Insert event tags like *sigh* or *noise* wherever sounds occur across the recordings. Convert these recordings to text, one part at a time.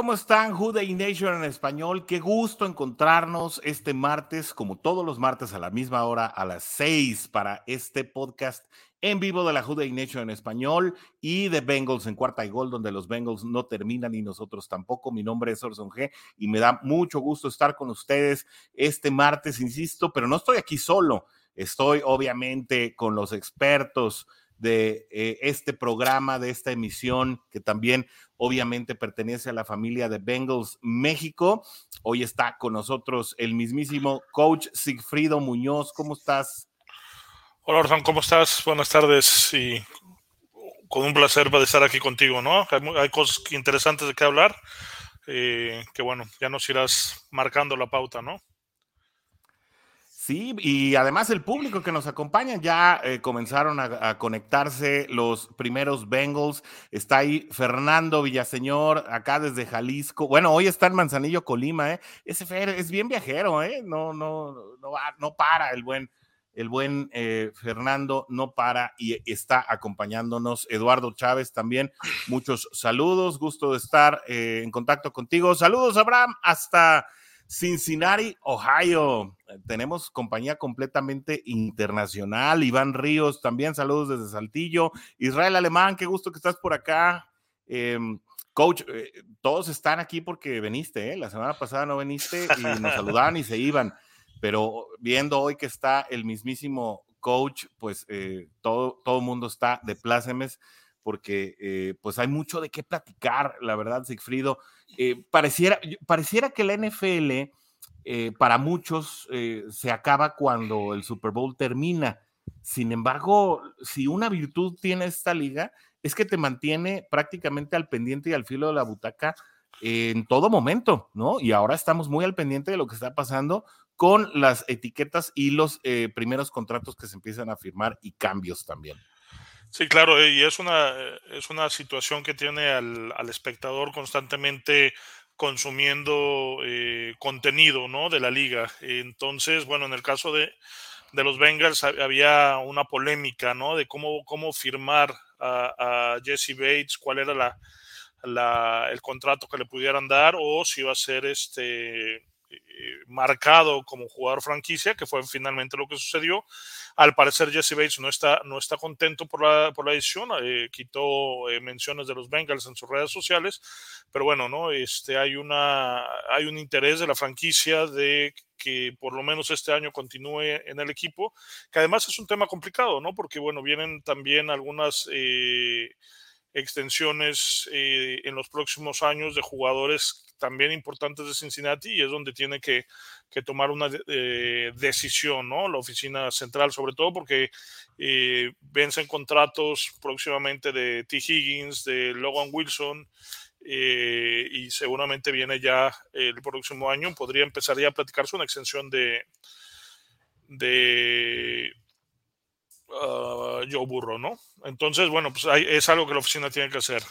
¿cómo están? Day Nation en español. Qué gusto encontrarnos este martes, como todos los martes a la misma hora, a las seis, para este podcast en vivo de la Day Nation en español y de Bengals en cuarta y gol, donde los Bengals no terminan y nosotros tampoco. Mi nombre es Orson G y me da mucho gusto estar con ustedes este martes, insisto, pero no estoy aquí solo. Estoy obviamente con los expertos de eh, este programa, de esta emisión, que también obviamente pertenece a la familia de Bengals México. Hoy está con nosotros el mismísimo coach Sigfrido Muñoz. ¿Cómo estás? Hola, Orson, ¿cómo estás? Buenas tardes y con un placer de estar aquí contigo, ¿no? Hay, cosas interesantes de qué hablar, eh, que bueno, ya nos irás marcando la pauta, ¿no? Sí, y además el público que nos acompaña ya eh, comenzaron a, conectarse los primeros Bengals. Está ahí Fernando Villaseñor, acá desde Jalisco. Bueno, hoy está en Manzanillo, Colima, ¿eh? Ese Fer es bien viajero, ¿eh? No, no, no, no para el buen, el buen eh, Fernando, no para y está acompañándonos. Eduardo Chávez también. Muchos saludos, gusto de estar eh, en contacto contigo. Saludos, Abraham, hasta Cincinnati, Ohio. Tenemos compañía completamente internacional. Iván Ríos también, saludos desde Saltillo. Israel Alemán, qué gusto que estás por acá. Em, coach, eh, todos están aquí porque veniste, ¿eh? la semana pasada no veniste y nos *laughs* saludaban y se iban, pero viendo hoy que está el mismísimo coach, pues eh, todo todo mundo está de plácemes porque eh, pues hay mucho de qué platicar, la verdad, Sigfrido. Eh, pareciera, pareciera que la NFL eh, para muchos se acaba cuando el Super Bowl termina. Sin embargo, si una virtud tiene esta liga, es que te mantiene prácticamente al pendiente y al filo de la butaca en todo momento, ¿no? Y ahora estamos muy al pendiente de lo que está pasando con las etiquetas y los primeros contratos que se empiezan a firmar y cambios también. Sí, claro, eh, y es una, eh, es una situación que tiene al, al espectador constantemente consumiendo eh, contenido ¿no? de la liga. Entonces, bueno, en el caso de, de, los Bengals había una polémica ¿no? de cómo, cómo firmar a, a Jesse Bates, cuál era la, la, el contrato que le pudieran dar o si iba a ser este marcado como jugador franquicia, que fue finalmente lo que sucedió. Al parecer Jesse Bates no está, no está contento por la, por la decisión, eh, quitó eh, menciones de los Bengals en sus redes sociales, pero bueno, ¿no? Este, hay, una, hay un interés de la franquicia de que por lo menos este año continúe en el equipo, que además es un tema complicado, ¿no? Porque bueno, vienen también algunas extensiones en los próximos años de jugadores también importantes de Cincinnati y es donde tiene que, tomar una eh, decisión, ¿no? La oficina central, sobre todo porque eh, vencen contratos próximamente de T. Higgins, de Logan Wilson. Eh, y seguramente viene ya el próximo año, podría empezar ya a platicarse una extensión de, de uh, Joe Burro, ¿no? Entonces, bueno, pues es algo que la oficina tiene que hacer.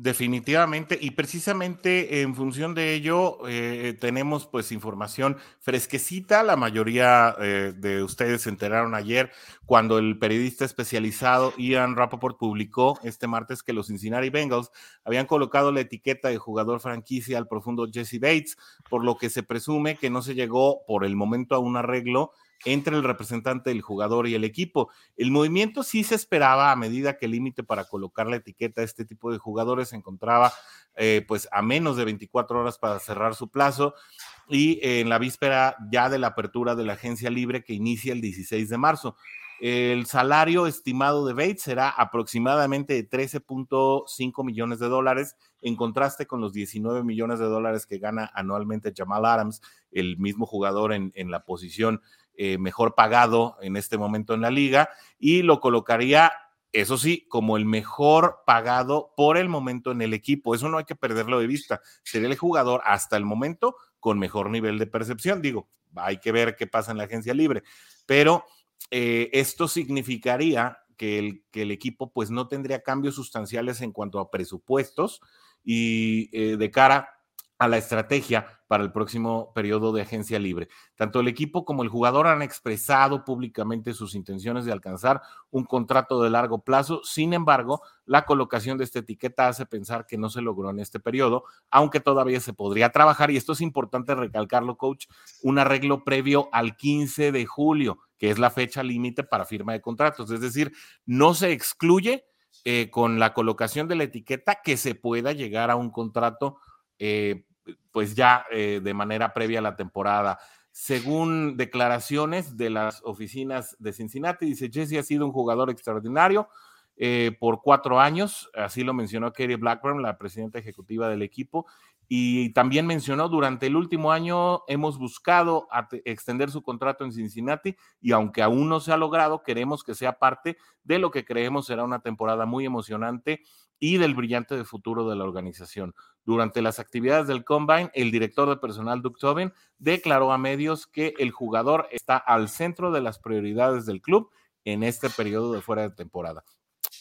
Definitivamente, y precisamente en función de ello eh, tenemos pues información fresquecita. La mayoría eh, de ustedes se enteraron ayer cuando el periodista especializado Ian Rappaport publicó este martes que los Cincinnati Bengals habían colocado la etiqueta de jugador franquicia al profundo Jesse Bates, por lo que se presume que no se llegó por el momento a un arreglo entre el representante del jugador y el equipo. El movimiento sí se esperaba a medida que el límite para colocar la etiqueta a este tipo de jugadores se encontraba eh, pues a menos de 24 horas para cerrar su plazo y en la víspera ya de la apertura de la agencia libre que inicia el 16 de marzo. El salario estimado de Bates será aproximadamente de 13.5 millones de dólares, en contraste con los 19 millones de dólares que gana anualmente Jamal Adams, el mismo jugador en, la posición eh, mejor pagado en este momento en la liga y lo colocaría, eso sí, como el mejor pagado por el momento en el equipo. Eso no hay que perderlo de vista. Sería el jugador hasta el momento con mejor nivel de percepción. Digo, hay que ver qué pasa en la agencia libre, pero eh, esto significaría que el, equipo pues no tendría cambios sustanciales en cuanto a presupuestos y eh, de cara a la estrategia para el próximo periodo de agencia libre. Tanto el equipo como el jugador han expresado públicamente sus intenciones de alcanzar un contrato de largo plazo. Sin embargo, la colocación de esta etiqueta hace pensar que no se logró en este periodo, aunque todavía se podría trabajar, y esto es importante recalcarlo, coach, un arreglo previo al 15 de julio, que es la fecha límite para firma de contratos. Es decir, no se excluye eh, con la colocación de la etiqueta que se pueda llegar a un contrato. Eh, pues ya eh, de manera previa a la temporada. Según declaraciones de las oficinas de Cincinnati, dice Jesse ha sido un jugador extraordinario por cuatro años, así lo mencionó Katie Blackburn, la presidenta ejecutiva del equipo, y también mencionó, durante el último año hemos buscado extender su contrato en Cincinnati y aunque aún no se ha logrado, queremos que sea parte de lo que creemos será una temporada muy emocionante y del brillante de futuro de la organización. Durante las actividades del Combine, el director de personal Doug Tobin declaró a medios que el jugador está al centro de las prioridades del club en este periodo de fuera de temporada.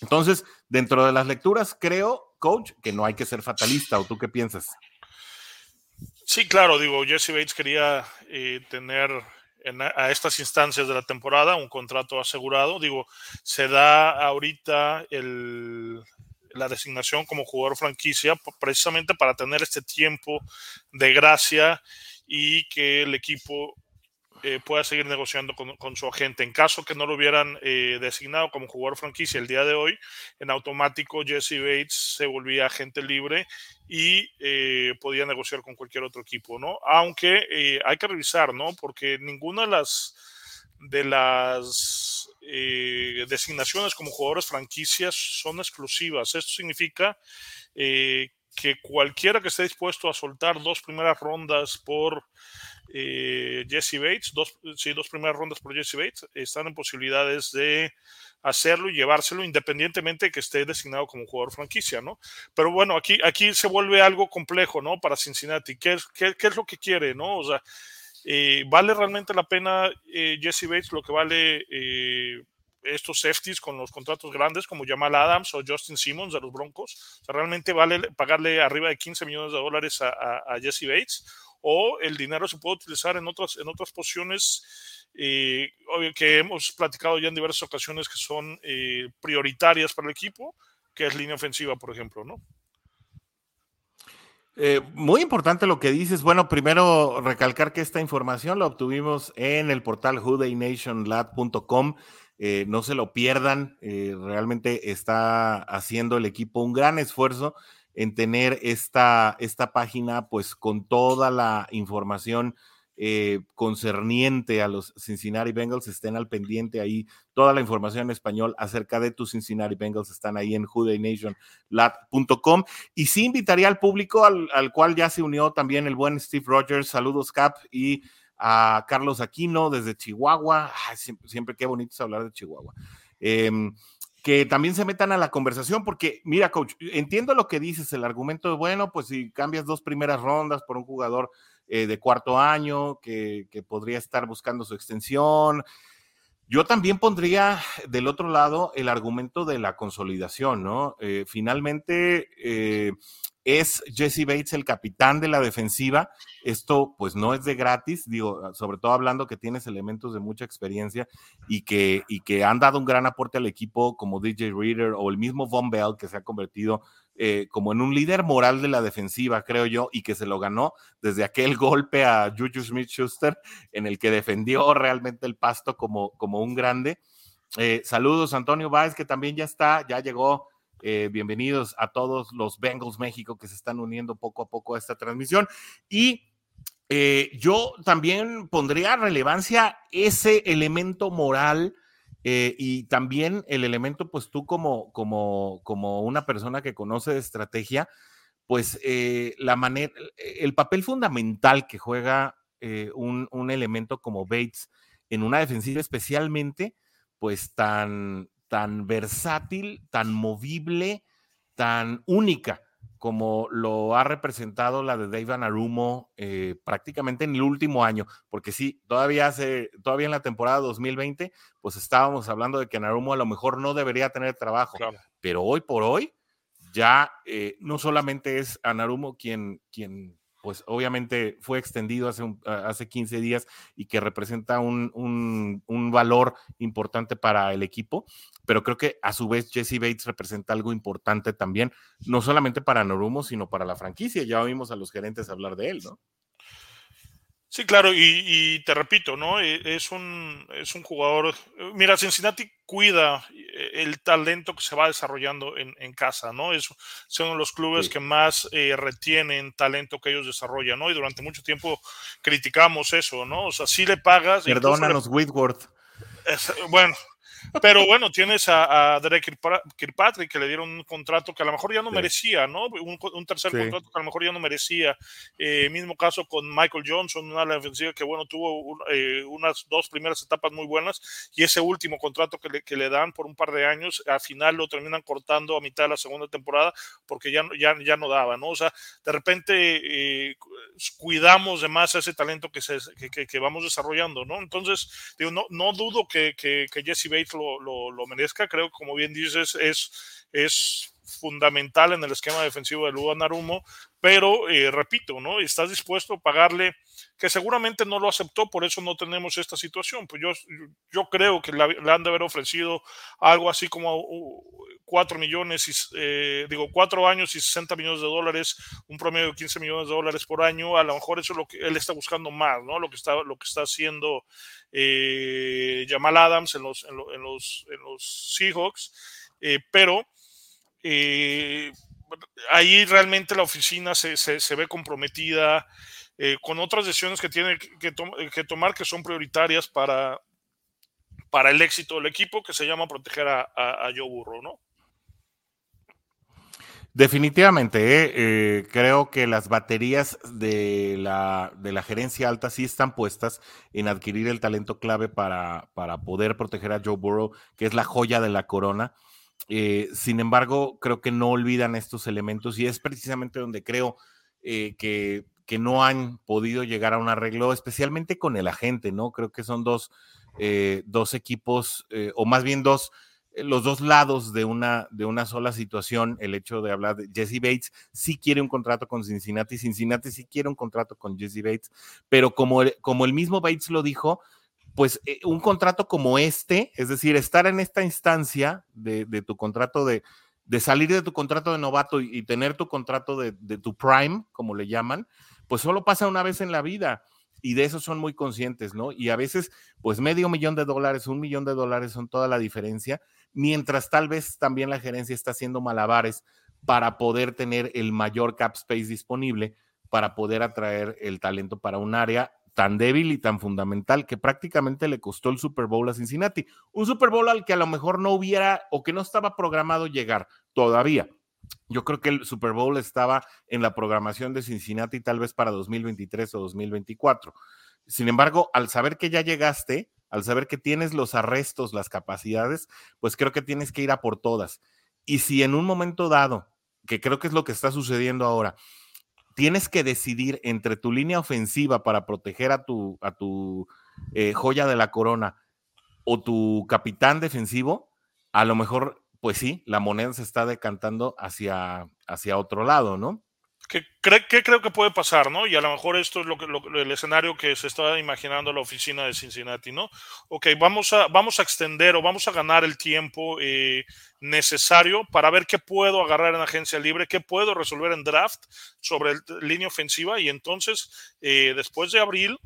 Entonces, dentro de las lecturas, creo, coach, que no hay que ser fatalista, ¿o tú qué piensas? Sí, claro, digo, Jesse Bates quería eh, tener a estas instancias de la temporada un contrato asegurado. Digo, se da ahorita la designación como jugador franquicia precisamente para tener este tiempo de gracia y que el equipo eh, pueda seguir negociando con, su agente. En caso que no lo hubieran eh, designado como jugador franquicia el día de hoy, en automático Jesse Bates se volvía agente libre y eh, podía negociar con cualquier otro equipo, ¿no? Aunque hay que revisar, ¿no? Porque ninguna de las de las designaciones como jugadores franquicias son exclusivas. Esto significa que cualquiera que esté dispuesto a soltar dos primeras rondas por eh, Jesse Bates, dos, sí, dos primeras rondas por Jesse Bates, están en posibilidades de hacerlo y llevárselo independientemente de que esté designado como jugador franquicia, ¿no? Pero bueno, aquí, aquí se vuelve algo complejo, ¿no? Para Cincinnati. ¿Qué, es lo que quiere, ¿no? O sea, eh, ¿vale realmente la pena eh, Jesse Bates lo que vale eh, estos safeties con los contratos grandes como Jamal Adams o Justin Simmons de los Broncos? O sea, ¿realmente vale pagarle arriba de 15 millones de dólares a, a Jesse Bates? O el dinero se puede utilizar en otras, en otras posiciones eh, que hemos platicado ya en diversas ocasiones que son eh, prioritarias para el equipo, que es línea ofensiva, por ejemplo, ¿no? Eh, muy importante lo que dices. Bueno, primero recalcar que esta información la obtuvimos en el portal hudaynationlab.com. no se lo pierdan, realmente está haciendo el equipo un gran esfuerzo en tener esta, esta página pues con toda la información eh, concerniente a los Cincinnati Bengals, estén al pendiente ahí, toda la información en español acerca de tus Cincinnati Bengals están ahí en hudaynationlat.com y sí invitaría al público al, cual ya se unió también el buen Steve Rogers, saludos Cap y a Carlos Aquino desde Chihuahua, siempre, siempre, qué bonito es hablar de Chihuahua. Em, que también se metan a la conversación, porque mira, coach, entiendo lo que dices, el argumento de, bueno, pues si cambias dos primeras rondas por un jugador eh, de cuarto año que, podría estar buscando su extensión, yo también pondría del otro lado el argumento de la consolidación, ¿no? Eh, finalmente, eh, es Jesse Bates el capitán de la defensiva. Esto pues no es de gratis, digo, ah, sobre todo hablando que tienes elementos de mucha experiencia y que, y que han dado un gran aporte al equipo como DJ Reader o el mismo Von Bell que se ha convertido eh, como en un líder moral de la defensiva, creo yo, y que se lo ganó desde aquel *laughs* golpe a Juju Smith-Schuster en el que defendió realmente el pasto como, como un grande. Eh, saludos, Antonio Báez, que también ya está, ya llegó eh, bienvenidos a todos los Bengals México que se están uniendo poco a poco a esta transmisión. Y eh, yo también pondría relevancia ese elemento moral eh, y también el elemento, pues tú como, como, como una persona que conoce de estrategia, pues la manera, el papel fundamental que juega un, un elemento como Bates en una defensiva especialmente, pues tan, tan versátil, tan movible, tan única como lo ha representado la de Dave Anarumo eh, prácticamente en el último año, porque sí, todavía hace, todavía en la temporada 2020, pues estábamos hablando de que Anarumo a lo mejor no debería tener trabajo, pero hoy por hoy ya eh, no solamente es Anarumo quien, quien pues obviamente fue extendido hace, hace 15 días y que representa un, un, valor importante para el equipo, pero creo que a su vez Jesse Bates representa algo importante también, no solamente para Norumo, sino para la franquicia. Ya oímos a los gerentes hablar de él, ¿no? Sí, claro, y, te repito, ¿no? E, es un, es un jugador. Mira, Cincinnati cuida eh, el talento que se va desarrollando en, casa, ¿no? Es, uno de los clubes que más eh, retienen talento que ellos desarrollan, ¿no? Y durante mucho tiempo criticamos eso, ¿no? O sea, si le pagas. Perdónanos, Whitworth. bueno, pero bueno, tienes a, a, Derek Kirkpatrick que le dieron un contrato que a lo mejor ya no merecía, ¿no? Un, tercer contrato que a lo mejor ya no merecía. Eh, mismo caso con Michael Johnson, una defensiva que, bueno, tuvo eh, unas dos primeras etapas muy buenas y ese último contrato que le, que le, dan por un par de años, al final lo terminan cortando a mitad de la segunda temporada porque ya, ya, ya no daba, ¿no? O sea, de repente eh, cuidamos de más ese talento que, se, que, que, vamos desarrollando, ¿no? Entonces, digo, no, no dudo que, que Jesse Bates lo, lo, merezca. Creo como bien dices, es, es fundamental en el esquema defensivo de Ludo Narumo, pero eh, repito, ¿no? Estás dispuesto a pagarle, que seguramente no lo aceptó, por eso no tenemos esta situación. Pues yo, yo creo que le han de haber ofrecido algo así como cuatro millones, y, eh, digo, cuatro años y 60 millones de dólares, un promedio de 15 millones de dólares por año, a lo mejor eso es lo que él está buscando más, ¿no? Lo que está, lo que está haciendo eh, Jamal Adams en los, en, los, en los Seahawks, eh, pero ahí realmente la oficina se, se, ve comprometida con otras decisiones que tiene que, que, tomar que son prioritarias para, para el éxito del equipo, que se llama proteger a, a, a Joe Burrow, ¿no? Definitivamente, ¿eh? Eh, creo que las baterías de la, de la, gerencia alta sí están puestas en adquirir el talento clave para, para, poder proteger a Joe Burrow, que es la joya de la corona. Eh, sin embargo, creo que no olvidan estos elementos y es precisamente donde creo que, que, no han podido llegar a un arreglo, especialmente con el agente, ¿no? Creo que son dos, dos equipos, o más bien dos eh, los dos lados de una, de una sola situación, el hecho de hablar de Jesse Bates sí quiere un contrato con Cincinnati, Cincinnati sí quiere un contrato con Jesse Bates, pero como el, como el mismo Bates lo dijo, pues eh, un contrato como este, es decir, estar en esta instancia de, tu contrato de, de, salir de tu contrato de novato y, tener tu contrato de, de, tu prime, como le llaman, pues solo pasa una vez en la vida y de eso son muy conscientes, ¿no? Y a veces, pues medio millón de dólares, un millón de dólares son toda la diferencia mientras tal vez también la gerencia está haciendo malabares para poder tener el mayor cap space disponible para poder atraer el talento para un área tan débil y tan fundamental que prácticamente le costó el Super Bowl a Cincinnati. Un Super Bowl al que a lo mejor no hubiera o que no estaba programado llegar todavía. Yo creo que el Super Bowl estaba en la programación de Cincinnati tal vez para 2023 o 2024. Sin embargo, al saber que ya llegaste, al saber que tienes los arrestos, las capacidades, pues creo que tienes que ir a por todas. Y si en un momento dado, que creo que es lo que está sucediendo ahora, tienes que decidir entre tu línea ofensiva para proteger a tu, a tu eh, joya de la corona o tu capitán defensivo, a lo mejor, pues sí, la moneda se está decantando hacia, hacia otro lado, ¿no? ¿Qué, creo que puede pasar, no? Y a lo mejor esto es lo que, el escenario que se está imaginando la oficina de Cincinnati, ¿no? Ok, vamos a, vamos a extender o vamos a ganar el tiempo eh, necesario para ver qué puedo agarrar en agencia libre, qué puedo resolver en draft sobre línea ofensiva y entonces eh, después de abril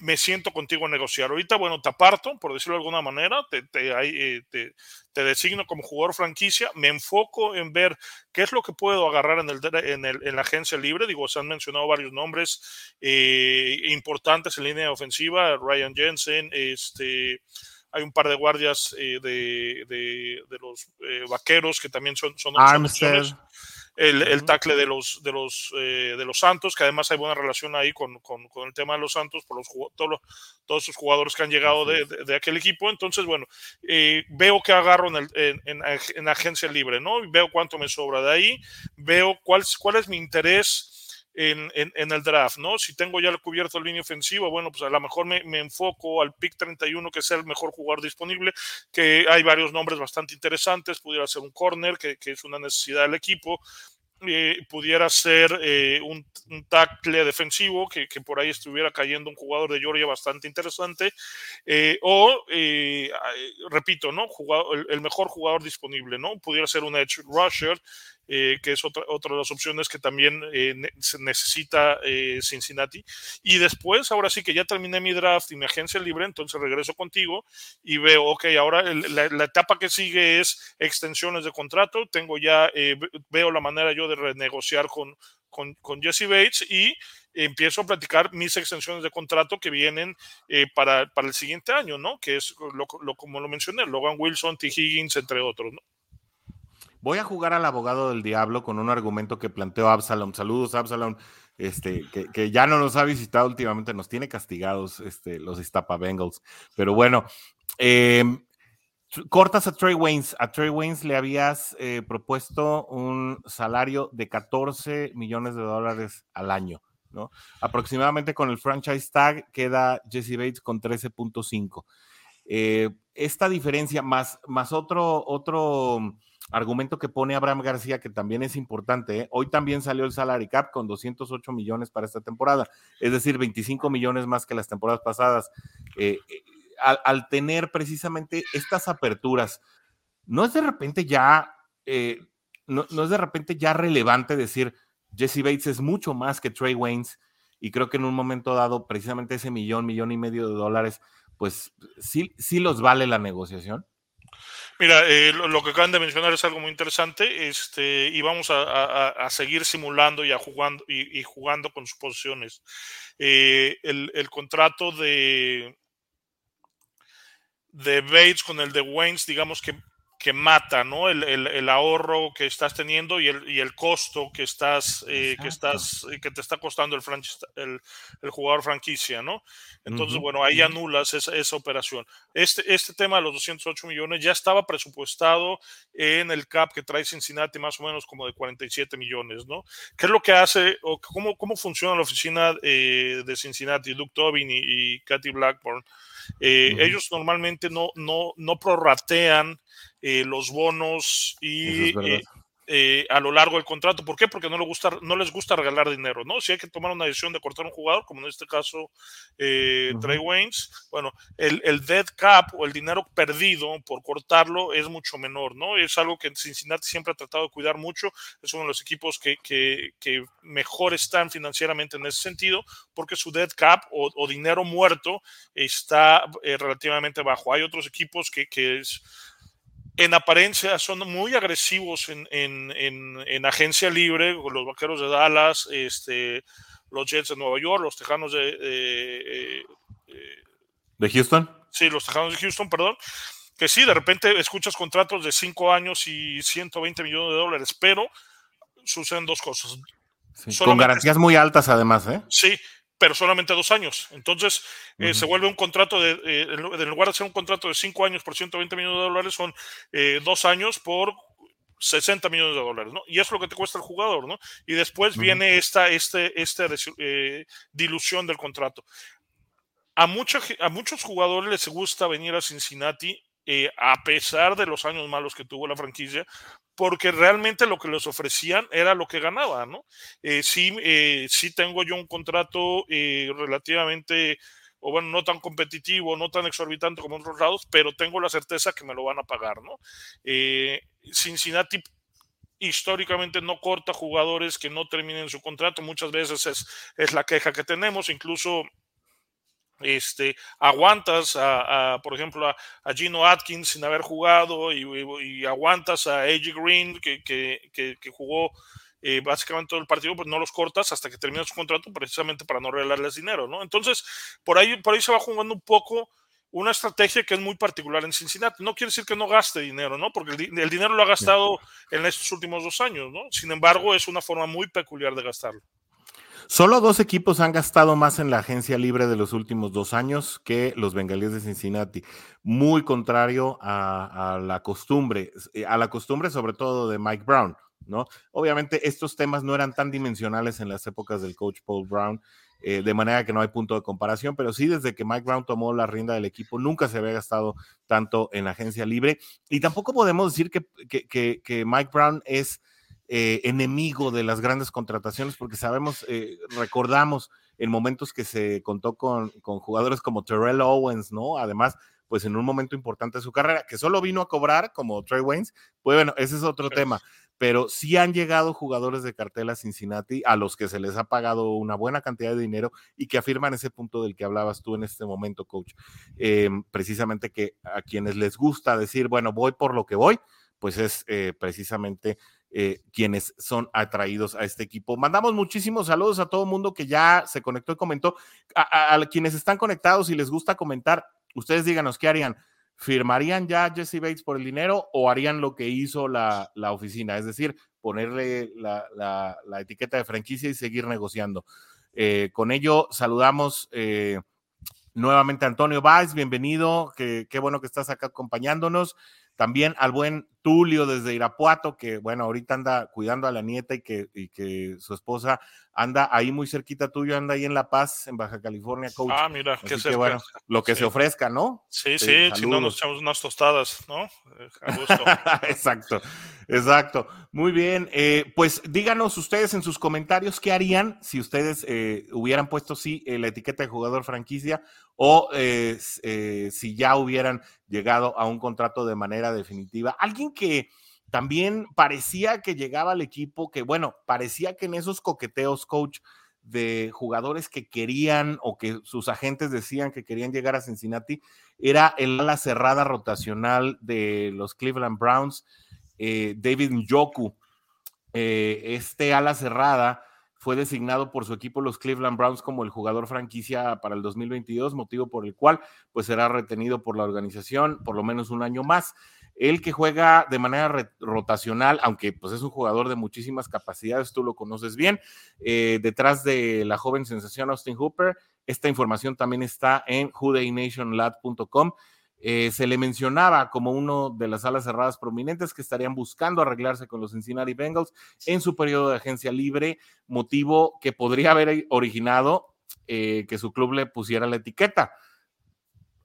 me, siento contigo a negociar. Ahorita, bueno, te aparto, por decirlo de alguna manera, te, te, eh, te, designo como jugador franquicia, me enfoco en ver qué es lo que puedo agarrar en, el, en, el, en la agencia libre. Digo, se han mencionado varios nombres eh, importantes en línea ofensiva, Ryan Jensen, este hay un par de guardias eh, de, de, los vaqueros que también son, son, son el, el tackle de los, de, los, eh, de los Santos, que además hay buena relación ahí con, con, con el tema de los Santos, por los, todos, todos esos jugadores que han llegado de, de, aquel equipo. Entonces, bueno, eh, veo que agarro en, el, en, en, agencia libre, ¿no? Veo cuánto me sobra de ahí, veo cuál, cuál es mi interés en, en, el draft, ¿no? Si tengo ya cubierto el línea ofensiva, bueno, pues a lo mejor me, me, enfoco al pick 31, que es el mejor jugador disponible, que hay varios nombres bastante interesantes, pudiera ser un corner, que, que es una necesidad del equipo, eh, pudiera ser eh, un, un, tackle defensivo que, que, por ahí estuviera cayendo un jugador de Georgia bastante interesante eh, o repito no jugador, el, el, mejor jugador disponible no pudiera ser un edge rusher eh, que es otra, otra de las opciones que también eh, se necesita eh, Cincinnati. Y después, ahora sí que ya terminé mi draft y mi agencia libre, entonces regreso contigo y veo, ok, ahora la, etapa que sigue es extensiones de contrato, tengo ya, eh, veo la manera yo de renegociar con, con, Jesse Bates y empiezo a platicar mis extensiones de contrato que vienen para, para, el siguiente año, ¿no? Que es lo, como lo mencioné, Logan Wilson, T. Higgins, entre otros, ¿no? Voy a jugar al abogado del diablo con un argumento que planteó Absalom. Saludos, Absalom, este, que, ya no nos ha visitado últimamente, nos tiene castigados este, los Iztapa Bengals. Pero bueno, eh, cortas a Trey Waynes. A Trey Waynes le habías eh, propuesto un salario de 14 millones de dólares al año. ¿no? Aproximadamente con el franchise tag queda Jesse Bates con 13.5. Eh, esta diferencia más, más otro, otro argumento que pone Abraham García, que también es importante. ¿eh? Hoy también salió el salary cap con 208 millones para esta temporada, es decir, 25 millones más que las temporadas pasadas. Eh, eh, al, tener precisamente estas aperturas, no es de repente ya, no, es de repente ya relevante decir Jesse Bates es mucho más que Trey Waynes, y creo que en un momento dado, precisamente ese millón, millón y medio de dólares, pues sí, sí los vale la negociación. Mira, eh, lo, que acaban de mencionar es algo muy interesante este, y vamos a, seguir simulando y, a jugando, y, jugando con sus posiciones. Eh, el, el, contrato de, de Bates con el de Waynes, digamos que que mata, ¿no? El, el, el, ahorro que estás teniendo y el, y el costo que estás, eh, que estás, que te está costando el, el, el jugador franquicia, ¿no? Entonces, uh -huh. bueno, ahí anulas esa, esa, operación. Este, este tema de los 208 millones ya estaba presupuestado en el cap que trae Cincinnati, más o menos como de 47 millones, ¿no? ¿Qué es lo que hace, o cómo, cómo funciona la oficina eh, de Cincinnati, Luke Tobin y, y Katy Blackburn? Eh, uh -huh. Ellos normalmente no, no, no prorratean eh, los bonos y eh, eh, a lo largo del contrato. ¿Por qué? Porque no, le gusta, no les gusta regalar dinero, ¿no? Si hay que tomar una decisión de cortar un jugador, como en este caso eh, uh -huh. Trey Waynes, bueno, el, el, dead cap o el dinero perdido por cortarlo es mucho menor, ¿no? Es algo que Cincinnati siempre ha tratado de cuidar mucho, es uno de los equipos que, que, que mejor están financieramente en ese sentido, porque su dead cap o, o dinero muerto está eh, relativamente bajo. Hay otros equipos que, que es en apariencia son muy agresivos en, en, en, en, agencia libre, los vaqueros de Dallas, este, los Jets de Nueva York, los Tejanos de, de, de, de Houston. Sí, los Tejanos de Houston, perdón. Que sí, de repente escuchas contratos de 5 años y 120 millones de dólares, pero suceden dos cosas. Sí, con garantías muy altas, además, ¿eh? Sí, pero solamente dos años. Entonces eh, uh -huh. se vuelve un contrato de, eh, en lugar de ser un contrato de cinco años por 120 millones de dólares, son eh, dos años por 60 millones de dólares, ¿no? Y es lo que te cuesta el jugador, ¿no? Y después uh -huh. viene esta, este, esta dilución del contrato. A, mucha, a muchos jugadores les gusta venir a Cincinnati eh, a pesar de los años malos que tuvo la franquicia, porque realmente lo que les ofrecían era lo que ganaba, ¿no? Eh, sí, eh, sí tengo yo un contrato eh, relativamente, o bueno, no tan competitivo, no tan exorbitante como otros lados, pero tengo la certeza que me lo van a pagar, ¿no? Eh, Cincinnati históricamente no corta jugadores que no terminen su contrato, muchas veces es, es la queja que tenemos, incluso este, aguantas a, a por ejemplo, a, a, Gino Atkins sin haber jugado y, y, y aguantas a AJ Green que, que, que, que jugó eh, básicamente todo el partido, pues no los cortas hasta que termina su contrato precisamente para no regalarles dinero, ¿no? Entonces, por ahí, por ahí se va jugando un poco una estrategia que es muy particular en Cincinnati. No quiere decir que no gaste dinero, ¿no? Porque el, el dinero lo ha gastado en estos últimos dos años, ¿no? Sin embargo, es una forma muy peculiar de gastarlo. Solo dos equipos han gastado más en la agencia libre de los últimos dos años que los bengalíes de Cincinnati. Muy contrario a, la costumbre, eh, a la costumbre sobre todo de Mike Brown, ¿no? Obviamente estos temas no eran tan dimensionales en las épocas del coach Paul Brown, eh, de manera que no hay punto de comparación, pero sí desde que Mike Brown tomó la rienda del equipo nunca se había gastado tanto en la agencia libre y tampoco podemos decir que Mike Brown es eh, enemigo de las grandes contrataciones, porque sabemos, eh, recordamos en momentos que se contó con, con, jugadores como Terrell Owens, ¿no? Además, pues en un momento importante de su carrera, que solo vino a cobrar como Trey Waynes, pues bueno, ese es otro tema, pero sí han llegado jugadores de cartel a Cincinnati a los que se les ha pagado una buena cantidad de dinero y que afirman ese punto del que hablabas tú en este momento, coach. Eh, precisamente que a quienes les gusta decir, bueno, voy por lo que voy, pues es eh, precisamente eh, quienes son atraídos a este equipo. Mandamos muchísimos saludos a todo mundo que ya se conectó y comentó. A, quienes están conectados y les gusta comentar, ustedes díganos qué harían. ¿Firmarían ya Jesse Bates por el dinero o harían lo que hizo la, la oficina? Es decir, ponerle la, la, la, etiqueta de franquicia y seguir negociando. Eh, con ello, saludamos eh, nuevamente a Antonio Valls, bienvenido, qué bueno que estás acá acompañándonos. También al buen Tulio desde Irapuato, que bueno, ahorita anda cuidando a la nieta y que, y que su esposa anda ahí muy cerquita tuyo, anda ahí en La Paz, en Baja California, coach. Ah, mira, qué que, bueno, lo que sí. se ofrezca, ¿no? Sí, sí, si no nos echamos unas tostadas, ¿no? Eh, a gusto. *laughs* exacto, exacto. Muy bien, eh, pues díganos ustedes en sus comentarios qué harían si ustedes eh, hubieran puesto sí la etiqueta de jugador franquicia o eh, si ya hubieran llegado a un contrato de manera definitiva. Alguien que también parecía que llegaba al equipo, que bueno, parecía que en esos coqueteos, coach, de jugadores que querían o que sus agentes decían que querían llegar a Cincinnati, era el ala cerrada rotacional de los Cleveland Browns, eh, David Njoku. Eh, este ala cerrada fue designado por su equipo los Cleveland Browns como el jugador franquicia para el 2022, motivo por el cual pues será retenido por la organización por lo menos un año más. Él que juega de manera rotacional, aunque pues es un jugador de muchísimas capacidades, tú lo conoces bien, eh, detrás de la joven sensación Austin Hooper. Esta información también está en hudaynationlad.com. Eh, se le mencionaba como uno de las alas cerradas prominentes que estarían buscando arreglarse con los Cincinnati Bengals en su periodo de agencia libre, motivo que podría haber originado eh, que su club le pusiera la etiqueta.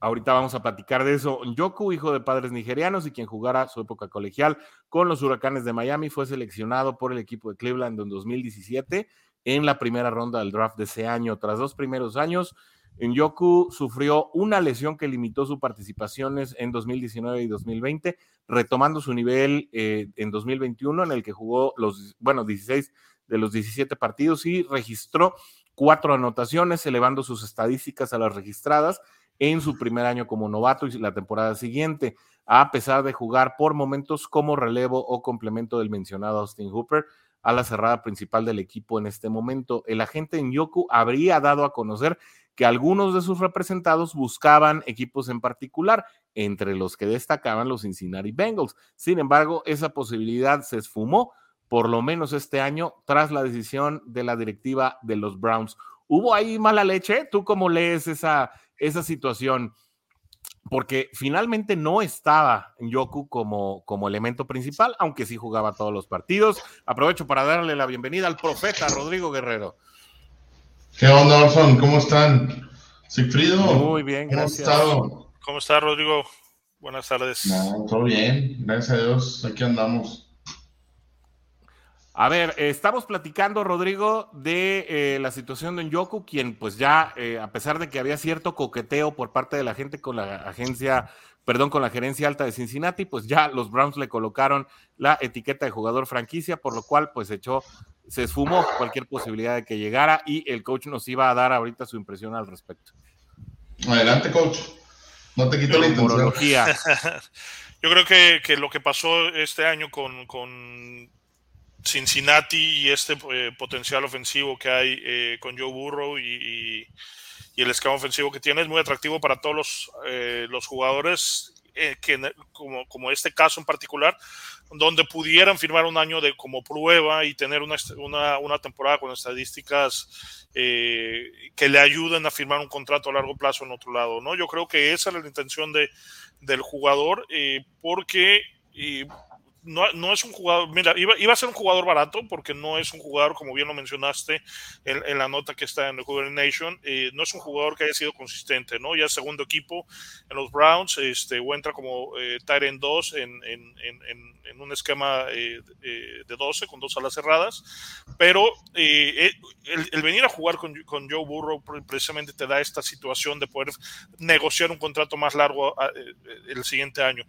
Ahorita vamos a platicar de eso. Yoku, hijo de padres nigerianos y quien jugara su época colegial con los Huracanes de Miami, fue seleccionado por el equipo de Cleveland en 2017 en la primera ronda del draft de ese año. Tras dos primeros años, Yoku sufrió una lesión que limitó sus participaciones en 2019 y 2020, retomando su nivel eh, en 2021, en el que jugó los, bueno, 16 de los 17 partidos y registró cuatro anotaciones, elevando sus estadísticas a las registradas en su primer año como novato y la temporada siguiente, a pesar de jugar por momentos como relevo o complemento del mencionado Austin Hooper a la cerrada principal del equipo en este momento. El agente en Yoku habría dado a conocer que algunos de sus representados buscaban equipos en particular, entre los que destacaban los Cincinnati Bengals. Sin embargo, esa posibilidad se esfumó, por lo menos este año, tras la decisión de la directiva de los Browns. ¿Hubo ahí mala leche? ¿Tú cómo lees esa, esa situación? Porque finalmente no estaba Yoku como, como elemento principal, aunque sí jugaba todos los partidos. Aprovecho para darle la bienvenida al profeta Rodrigo Guerrero. ¿Qué onda, Orson? ¿Cómo están? Sigfrido. Muy bien, ¿Cómo gracias. has estado? ¿Cómo está, Rodrigo? Buenas tardes. No, todo bien, gracias a Dios, aquí andamos. A ver, eh, estamos platicando, Rodrigo, de eh, la situación de Njoku, quien pues ya, eh, a pesar de que había cierto coqueteo por parte de la gente con la agencia, perdón, con la gerencia alta de Cincinnati, pues ya los Browns le colocaron la etiqueta de jugador franquicia, por lo cual pues echó, se esfumó cualquier posibilidad de que llegara y el coach nos iba a dar ahorita su impresión al respecto. Adelante, coach. No te quito la intención. Morología. *laughs* Yo creo que, que, lo que pasó este año con, con Cincinnati y este eh, potencial ofensivo que hay eh, con Joe Burrow y, el esquema ofensivo que tiene es muy atractivo para todos los, eh, jugadores, que, como, este caso en particular, donde pudieran firmar un año de como prueba y tener una, temporada con estadísticas que le ayuden a firmar un contrato a largo plazo en otro lado. ¿no? Yo creo que esa era la intención de, del jugador, porque no, es un jugador, mira, iba, iba, a ser un jugador barato porque no es un jugador, como bien lo mencionaste en, la nota que está en el Google Nation, eh, no es un jugador que haya sido consistente, ¿no? Ya segundo equipo en los Browns, este, o entra como eh, Tyrant 2 en, en, en, un esquema eh, eh, de 12 con dos alas cerradas, pero el, el, venir a jugar con, con, Joe Burrow precisamente te da esta situación de poder negociar un contrato más largo el siguiente año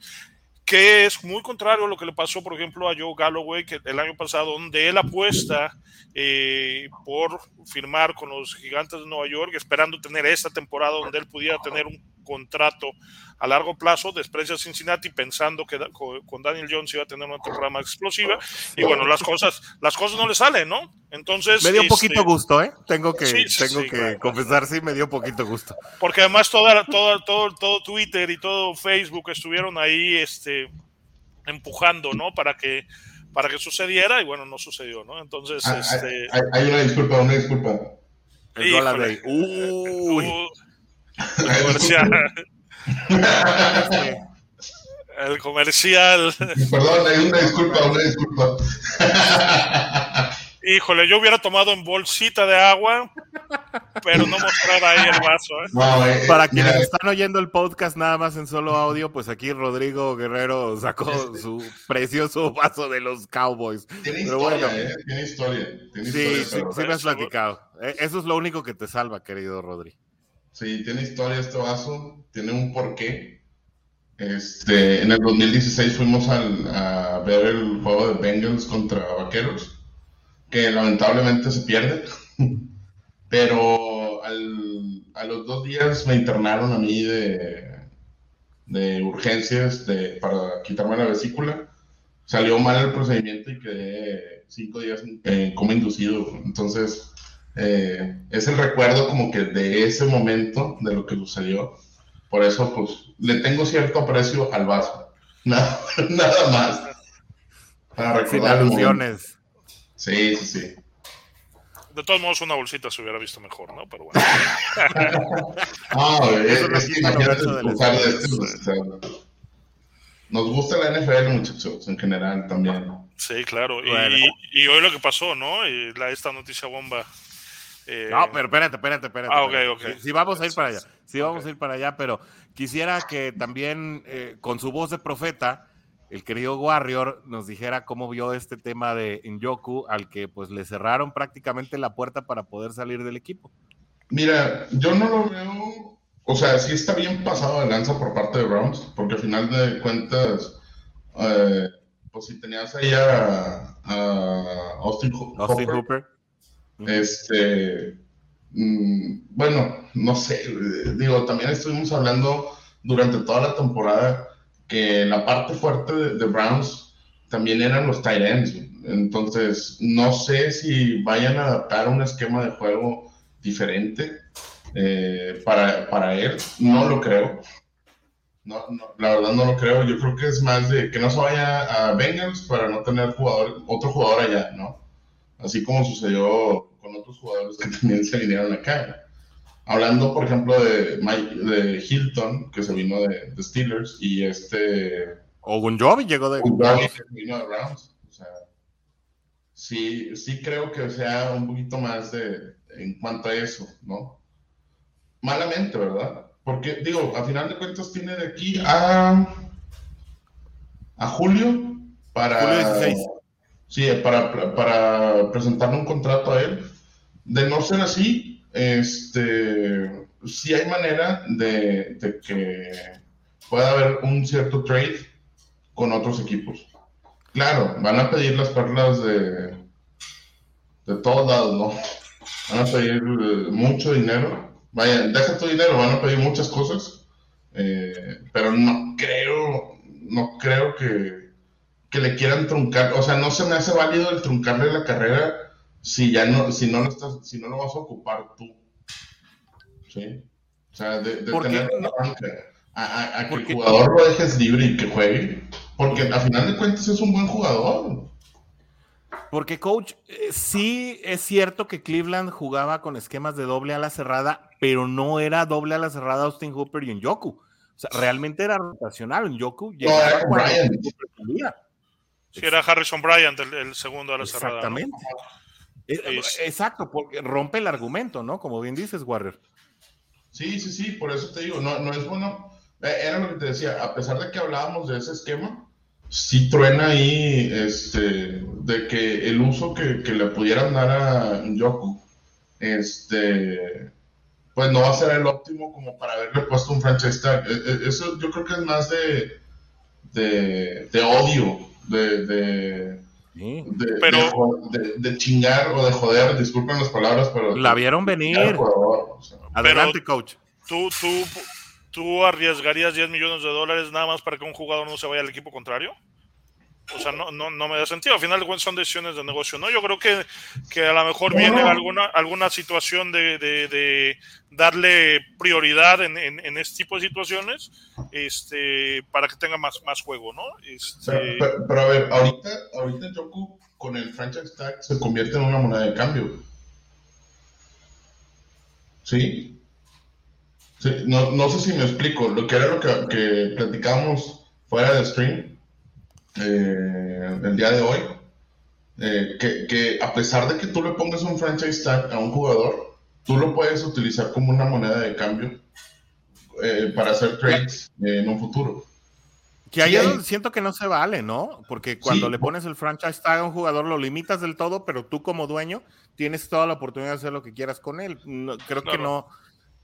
que es muy contrario a lo que le pasó, por ejemplo, a Joe Galloway que el año pasado, donde él apuesta eh, por firmar con los gigantes de Nueva York, esperando tener esta temporada donde él pudiera tener un contrato a largo plazo, desprecia Cincinnati pensando que con Daniel Jones iba a tener una temporada más explosiva y bueno, las cosas, las cosas no le salen, ¿no? Entonces... Me dio un poquito este, gusto, ¿eh? Tengo que, tengo que confesar, sí, me dio un poquito gusto. Porque además toda, toda, todo, todo Twitter y todo Facebook estuvieron ahí este, empujando, ¿no? Para que para que sucediera y bueno, no sucedió, ¿no? Entonces, ah, este... Hay, una disculpa, una disculpa. El dólar Uy. Uh, el comercial. el comercial. Perdón, hay una disculpa, una disculpa. Híjole, yo hubiera tomado en bolsita de agua, pero no mostrar ahí el vaso. ¿eh? Eh, Para quienes están oyendo el podcast nada más en solo audio, pues aquí Rodrigo Guerrero sacó este su precioso vaso de los Cowboys. Tiene historia, ¿eh? Tiene historia. sí, sí, sí, me has platicado. Eso es lo único que te salva, querido Rodri. Sí, tiene historia este vaso, tiene un porqué. Este, en el 2016 fuimos a ver el juego de Bengals contra Vaqueros, que lamentablemente se pierde, *laughs* pero a los dos días me internaron a mí de, de urgencias de, para quitarme la vesícula. Salió mal el procedimiento y quedé cinco días en coma inducido. Entonces, eh, es el recuerdo como que de ese momento, de lo que sucedió. Por eso, pues, le tengo cierto aprecio al vaso. *laughs* Nada, nada más. Para recordar alusiones. Sí, sí, sí. De todos modos, una bolsita se hubiera visto mejor, ¿no? Pero bueno. *laughs* *laughs* no, es, que imagínate nos gusta la NFL, muchachos, en general también. Sí, claro. Y, y, hoy lo que pasó, ¿no? Y la, esta noticia bomba eh, no, pero espérate, espérate, espérate. Ah, ok, ok. Sí, vamos a ir para allá. Sí, vamos a ir para allá, pero quisiera que también eh, con su voz de profeta, el querido Warrior nos dijera cómo vio este tema de Njoku, al que pues le cerraron prácticamente la puerta para poder salir del equipo. Mira, yo no lo veo, o sea, sí está bien pasado de lanza por parte de Browns, porque al final de cuentas, eh, pues si tenías ahí a, Austin, Hooper este, mm, bueno, no sé, digo, también estuvimos hablando durante toda la temporada que la parte fuerte de, Browns también eran los tight ends. Entonces, no sé si vayan a adaptar un esquema de juego diferente eh, para, para, él. No lo creo. No, la verdad no lo creo. Yo creo que es más de que no se vaya a Bengals para no tener jugador, otro jugador allá, ¿no? Así como sucedió con otros jugadores que también se vinieron acá. Hablando, por ejemplo, de, de Hilton, que se vino de, Steelers, y este... O Gunjobi llegó de... que vino de Rams. O sea, sí, sí creo que sea un poquito más de en cuanto a eso, ¿no? Malamente, ¿verdad? Porque, digo, a final de cuentas tiene de aquí a... a julio para... Julio 16. Sí, para, para presentarle un contrato a él. De no ser así, este, sí hay manera de, que pueda haber un cierto trade con otros equipos. Claro, van a pedir las perlas de, de todos lados, ¿no? Van a pedir eh, mucho dinero. Vaya, deja tu dinero, van a pedir muchas cosas. Eh, pero no creo, no creo que, que le quieran truncar. O sea, no se me hace válido el truncarle la carrera si ya no, si no lo estás, si no lo vas a ocupar tú. ¿Sí? O sea, de, tener una banca, a, que el jugador lo dejes libre y que juegue, porque al final de cuentas es un buen jugador. Porque, coach, eh, sí es cierto que Cleveland jugaba con esquemas de doble a la cerrada, pero no era doble a la cerrada Austin Hooper y Yoku. O sea, realmente era rotacional. Yoku llegaba no, Brian. Sí, era Harrison Bryant el, segundo a la cerrada. Exactamente. Exacto, porque rompe el argumento, ¿no? Como bien dices, Warrior. Sí, sí, sí, por eso te digo, no, no es bueno. Eh, era lo que te decía, a pesar de que hablábamos de ese esquema, sí truena ahí este, de que el uso que, que le pudieran dar a Yoku, este, pues no va a ser el óptimo como para haberle puesto un franchise tag. E, e, eso yo creo que es más de, de, de odio, de, de, de, chingar o de joder, disculpen las palabras, pero... La vieron venir. Adelante, coach. Tú, tú, ¿tú arriesgarías 10 millones de dólares nada más para que un jugador no se vaya al equipo contrario? O sea, no, no, no me da sentido. Al final son decisiones de negocio, ¿no? Yo creo que, que a lo mejor viene alguna, alguna situación de, de, darle prioridad en, en, este tipo de situaciones este, para que tenga más, más juego, ¿no? Este... Pero, a ver, ahorita, ahorita Joku con el franchise tag se convierte en una moneda de cambio. ¿Sí? no, no, sé si me explico. Lo que era lo que, que platicábamos fuera de stream eh, el día de hoy. Eh, que, que, a pesar de que tú le pongas un franchise tag a un jugador, tú lo puedes utilizar como una moneda de cambio eh, para hacer trades en un futuro. Que ahí siento que no se vale, ¿no? Porque cuando le pones el franchise tag a un jugador lo limitas del todo, pero tú como dueño tienes toda la oportunidad de hacer lo que quieras con él. creo que no,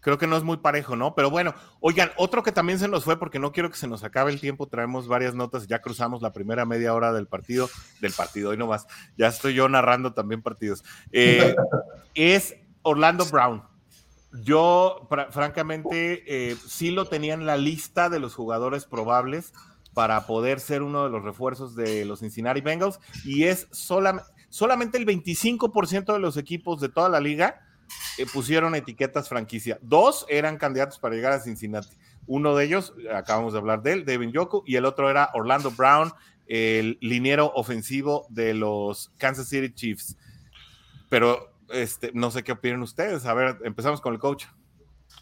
creo que no es muy parejo, ¿no? Pero bueno, oigan, otro que también se nos fue, porque no quiero que se nos acabe el tiempo, traemos varias notas, ya cruzamos la primera media hora del partido, del partido, hoy no más, ya estoy yo narrando también partidos. Eh, *laughs* es Orlando Brown. Yo, francamente, eh, sí lo tenía en la lista de los jugadores probables para poder ser uno de los refuerzos de los Cincinnati Bengals, y es solamente el 25% de los equipos de toda la liga eh, pusieron etiquetas franquicia. Dos eran candidatos para llegar a Cincinnati. Uno de ellos, acabamos de hablar de él, Devin Yoku, y el otro era Orlando Brown, el liniero ofensivo de los Kansas City Chiefs. Pero este, no sé qué opinan ustedes. A ver, empezamos con el coach.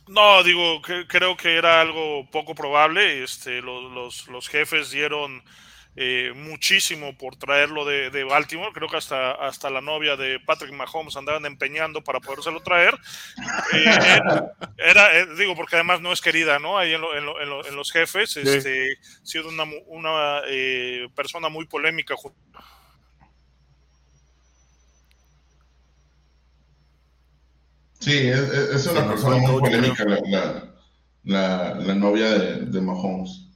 No, digo, creo que era algo poco probable. Este, los jefes dieron eh, muchísimo por traerlo de, Baltimore. Creo que hasta, hasta la novia de Patrick Mahomes andaban empeñando para podérselo traer. Eh, era, eh, digo, porque además no es querida, ¿no? Ahí en, los jefes, este, sido una, una persona muy polémica. Sí, es, una persona muy polémica la, la, novia de, de Mahomes.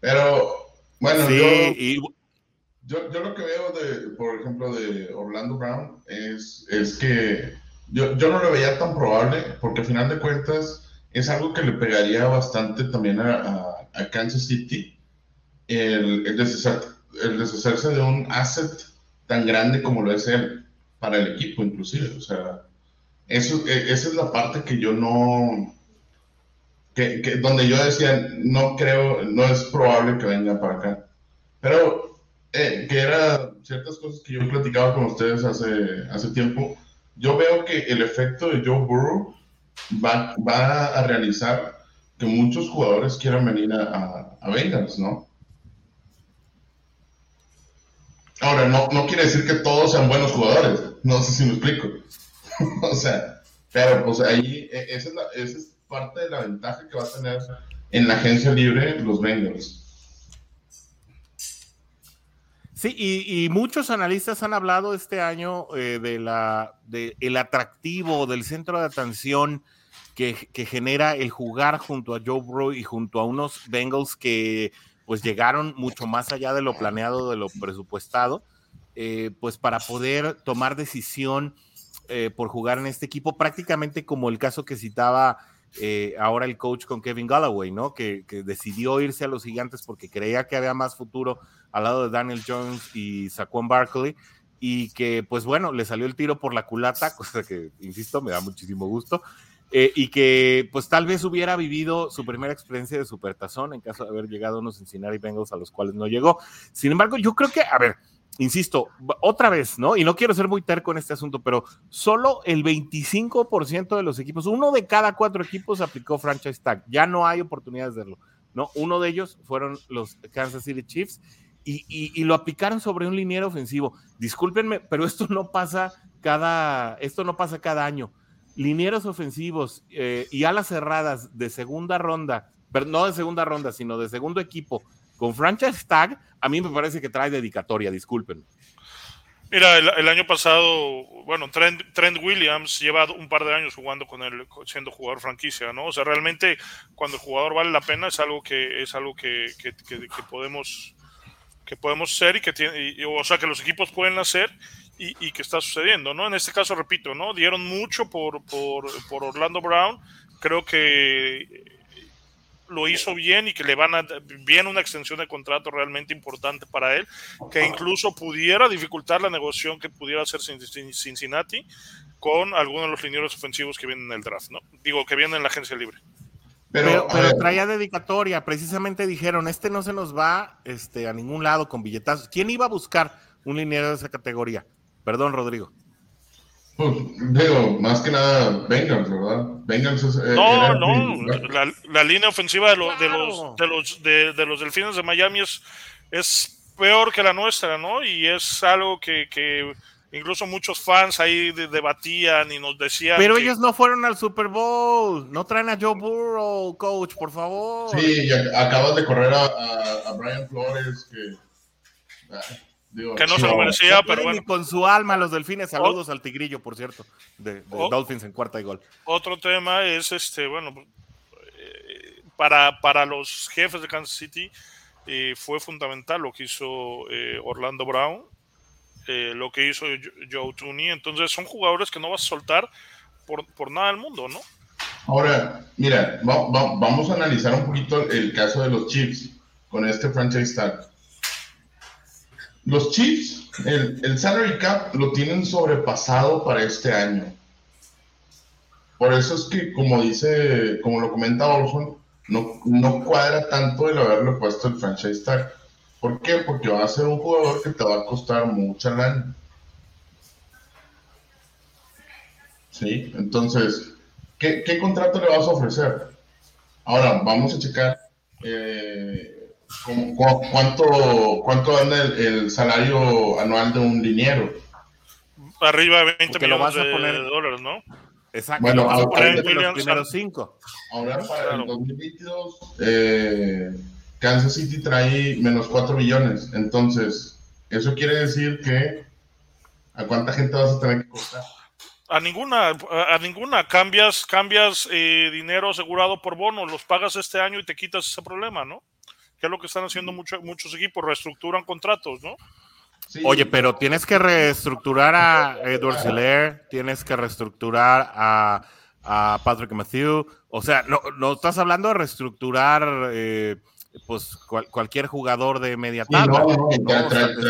Pero bueno, yo, yo, lo que veo de, por ejemplo, de Orlando Brown es, es que yo, yo no lo veía tan probable, porque al final de cuentas es algo que le pegaría bastante también a, a, Kansas City, el, el, deshacerse de un asset tan grande como lo es él, para el equipo inclusive. O sea, eso, e, esa es la parte que yo no, que, donde yo decía, no creo, no es probable que venga para acá. Pero eh, que era ciertas cosas que yo platicaba con ustedes hace, hace tiempo. Yo veo que el efecto de Joe Burrow va, va a realizar que muchos jugadores quieran venir a, a, Bengals, ¿no? Ahora, no, no quiere decir que todos sean buenos jugadores, no sé si me explico. *laughs* o sea, pero pues ahí, e, esa es, la, esa es parte de la ventaja que va a tener en la agencia libre los Bengals. Sí, y, muchos analistas han hablado este año eh, de la de atractivo del centro de atención que, genera el jugar junto a Joe Burrow y junto a unos Bengals que pues llegaron mucho más allá de lo planeado, de lo presupuestado, eh, pues para poder tomar decisión eh, por jugar en este equipo, prácticamente como el caso que citaba eh, ahora el coach con Kevin Galloway, ¿no? Que, decidió irse a los gigantes porque creía que había más futuro al lado de Daniel Jones y Saquon Barkley y que, pues bueno, le salió el tiro por la culata, *laughs* cosa que, insisto, me da muchísimo gusto. Eh, y que pues tal vez hubiera vivido su primera experiencia de supertazón en caso de haber llegado a unos Cincinnati Bengals a los cuales no llegó. Sin embargo, yo creo que, a ver, insisto, otra vez, ¿no? Y no quiero ser muy terco en este asunto, pero solo el 25% de los equipos, uno de cada cuatro equipos aplicó franchise tag. Ya no hay oportunidades de verlo, ¿no? Uno de ellos fueron los Kansas City Chiefs y, lo aplicaron sobre un liniero ofensivo. Discúlpenme, pero esto no pasa cada, esto no pasa cada año. Linieros ofensivos eh, y alas cerradas de segunda ronda, pero no de segunda ronda, sino de segundo equipo, con franchise tag, a mí me parece que trae dedicatoria, disculpen. Mira, el, año pasado, bueno, Trent, Williams lleva un par de años jugando con él, siendo jugador franquicia, ¿no? O sea, realmente cuando el jugador vale la pena es algo que es algo que, que, que, podemos que podemos ser y que tiene, o sea, que los equipos pueden hacer y, y, que está sucediendo, ¿no? En este caso, repito, ¿no? Dieron mucho por, por, por Orlando Brown. Creo que lo hizo bien y que le van a bien una extensión de contrato realmente importante para él, que incluso pudiera dificultar la negociación que pudiera hacer Cincinnati con algunos de los linieros ofensivos que vienen en el draft, ¿no? Digo, que vienen en la agencia libre. Pero, pero, traía dedicatoria, precisamente dijeron, este no se nos va este, a ningún lado con billetazos. ¿Quién iba a buscar un liniero de esa categoría? Perdón, Rodrigo. Pues, digo, más que nada Bengals, ¿verdad? Bengals es, eh, No, no, la, línea ofensiva de, los, de, los, de, los, de, los delfines de Miami es, es peor que la nuestra, ¿no? Y es algo que, que incluso muchos fans ahí debatían y nos decían. Pero ellos no fueron al Super Bowl, no traen a Joe Burrow, coach, por favor. Sí, y acabas de correr a, a, Brian Flores, que. Que no se lo merecía, pero bueno. con su alma los delfines. Saludos al tigrillo, por cierto, de, Dolphins en cuarta y gol. Otro tema es este, bueno, eh, para, para los jefes de Kansas City eh, fue fundamental lo que hizo eh, Orlando Brown, lo que hizo Joe Tooney. Entonces son jugadores que no vas a soltar por, por nada del mundo, ¿no? Ahora, mira, vamos a analizar un poquito el caso de los Chiefs con este franchise tag los Chiefs, el, salary cap lo tienen sobrepasado para este año. Por eso es que, como dice, como lo comenta Olson, no, no cuadra tanto el haberle puesto el franchise tag. ¿Por qué? Porque va a ser un jugador que te va a costar mucha lana. ¿Sí? Entonces, ¿qué, ¿qué, contrato le vas a ofrecer? Ahora, vamos a checar eh, ¿Cuánto, cuánto anda el, salario anual de un liniero? Arriba de 20 millones de dólares, ¿no? Exacto. Bueno, ahora, los primeros cinco. Ahora para el 2022, eh, Kansas City trae menos 4 millones. Entonces, eso quiere decir que ¿a cuánta gente vas a tener que costar? A ninguna, a ninguna. Cambias, cambias eh, dinero asegurado por bono, los pagas este año y te quitas ese problema, ¿no? Que es lo que están haciendo muchos equipos, reestructuran contratos, ¿no? Oye, pero tienes que reestructurar a Edward Seller, tienes que reestructurar a, Patrick Matthew, o sea, no, no estás hablando de reestructurar eh, pues cualquier jugador de media tabla.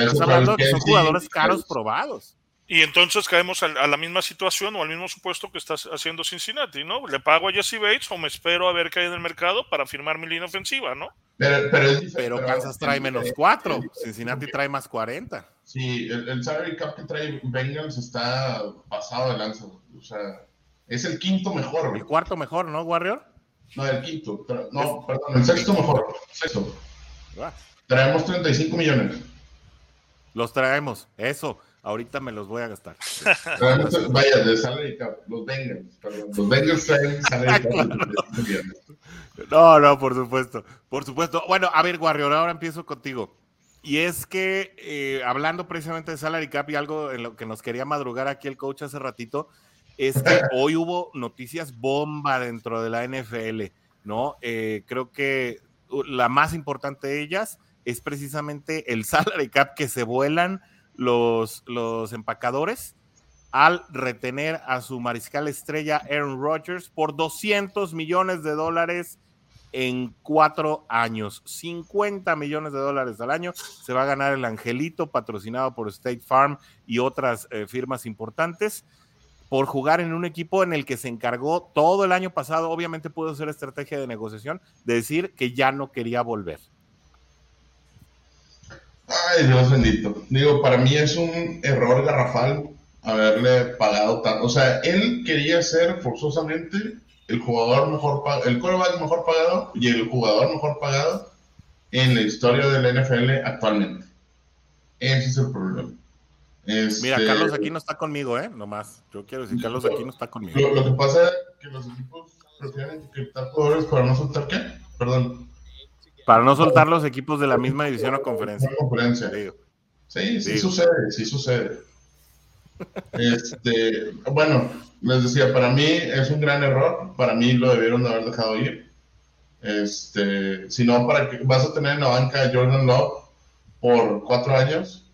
estás hablando de que son jugadores caros probados. Y entonces caemos a, la misma situación o al mismo supuesto que está haciendo Cincinnati, ¿no? Le pago a Jesse Bates o me espero a ver qué hay en el mercado para firmar mi línea ofensiva, ¿no? Pero, Kansas trae menos 4, Cincinnati trae más 40. Sí, el, salary cap que trae Bengals está pasado de lanza. O sea, es el quinto mejor. El cuarto mejor, ¿no, Warrior? No, el quinto. No, perdón, el sexto mejor. Sexto. Ah. Traemos 35 millones. Los traemos, eso. Ahorita me los voy a gastar. *laughs* Vaya, de salary cap, los Bengals, perdón. Los Bengals traen salary cap. No, no, por supuesto, por supuesto. Bueno, a ver, Warrior, ahora empiezo contigo. Y es que, eh, hablando precisamente de salary cap y algo en lo que nos quería madrugar aquí el coach hace ratito, es que *laughs* hoy hubo noticias bomba dentro de la NFL, ¿no? Eh, creo que la más importante de ellas es precisamente el salary cap que se vuelan los, los empacadores al retener a su mariscal estrella Aaron Rodgers por 200 millones de dólares en cuatro años. 50 millones de dólares al año se va a ganar el Angelito, patrocinado por State Farm y otras eh, firmas importantes, por jugar en un equipo en el que se encargó todo el año pasado. Obviamente pudo ser estrategia de negociación de decir que ya no quería volver. Ay, Dios bendito. Digo, para mí es un error garrafal haberle pagado tanto. O sea, él quería ser forzosamente el jugador mejor pagado, el coreback mejor pagado y el jugador mejor pagado en la historia del NFL actualmente. Ese es el problema. Mira, Este, Carlos aquí no está conmigo, ¿eh? Nomás. Yo quiero decir, Carlos aquí no está conmigo. Lo, lo que pasa es que los equipos prefieren etiquetar jugadores para no soltar qué? Perdón. Para no soltar los equipos de la misma división o conferencia. Conferencia. Sí, sí Digo. sucede, sí sucede. Este, bueno, les decía, para mí es un gran error, para mí lo debieron de haber dejado ir. Este, si no, para que vas a tener en la banca a Jordan Love por cuatro años,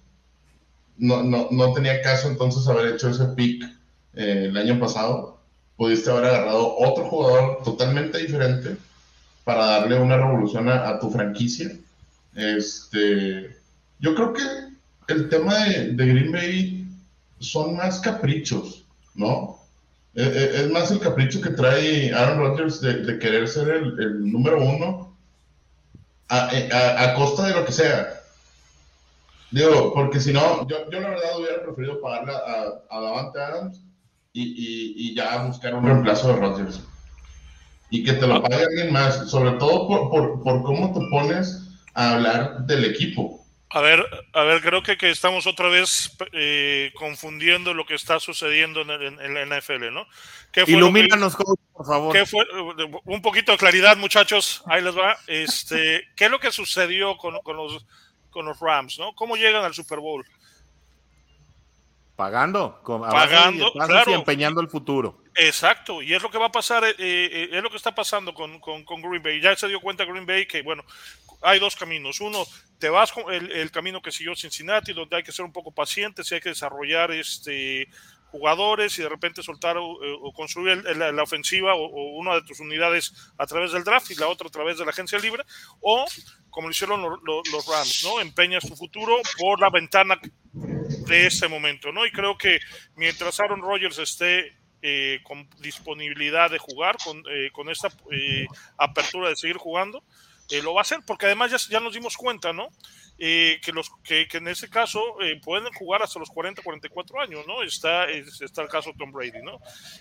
no, no, no tenía caso entonces haber hecho ese pick eh, el año pasado. Pudiste haber agarrado otro jugador totalmente diferente para darle una revolución a, a tu franquicia. Este, yo creo que el tema de, de Green Bay son más caprichos, ¿no? Eh, eh, Es más el capricho que trae Aaron Rodgers de, de querer ser el, el número uno a, eh, a- a costa de lo que sea. Digo, porque si no, yo, yo la verdad hubiera preferido pagarle a, a Davante Adams y, y, y ya buscar un reemplazo de Rodgers. Y que te lo pague alguien más, sobre todo por, por, por cómo te pones a hablar del equipo. A ver, a ver, creo que, que estamos otra vez eh, confundiendo lo que está sucediendo en, el- en- en la NFL, ¿no? ¿Qué fue lo que- Ilumínanos, coach, por favor. ¿Qué fue? Un poquito de claridad, muchachos. Ahí les va. Este, ¿Qué es lo que sucedió con, con los, con los Rams? ¿no? ¿Cómo llegan al Super Bowl? Pagando, con, Pagando, billetazos claro. y empeñando el futuro. Exacto, y es lo que va a pasar, eh, eh, es lo que está pasando con, con- con Green Bay. Ya se dio cuenta Green Bay que, bueno, hay dos caminos. Uno, te vas con el, el camino que siguió Cincinnati, donde hay que ser un poco pacientes y hay que desarrollar este jugadores y de repente soltar o, eh, o construir la, la ofensiva o, o una de tus unidades a través del draft y la otra a través de la agencia libre, o como lo hicieron lo- lo- los Rams, ¿no? Empeñas tu futuro por la ventana de este momento, ¿no? Y creo que mientras Aaron Rodgers esté eh, con disponibilidad de jugar, con, eh, con esta eh, apertura de seguir jugando, eh, lo va a hacer, porque además ya, ya nos dimos cuenta, ¿no? Eh, que, los, que, que en ese caso eh, pueden jugar hasta los 40, 44 años, ¿no? Está, es- está el caso de Tom Brady, ¿no?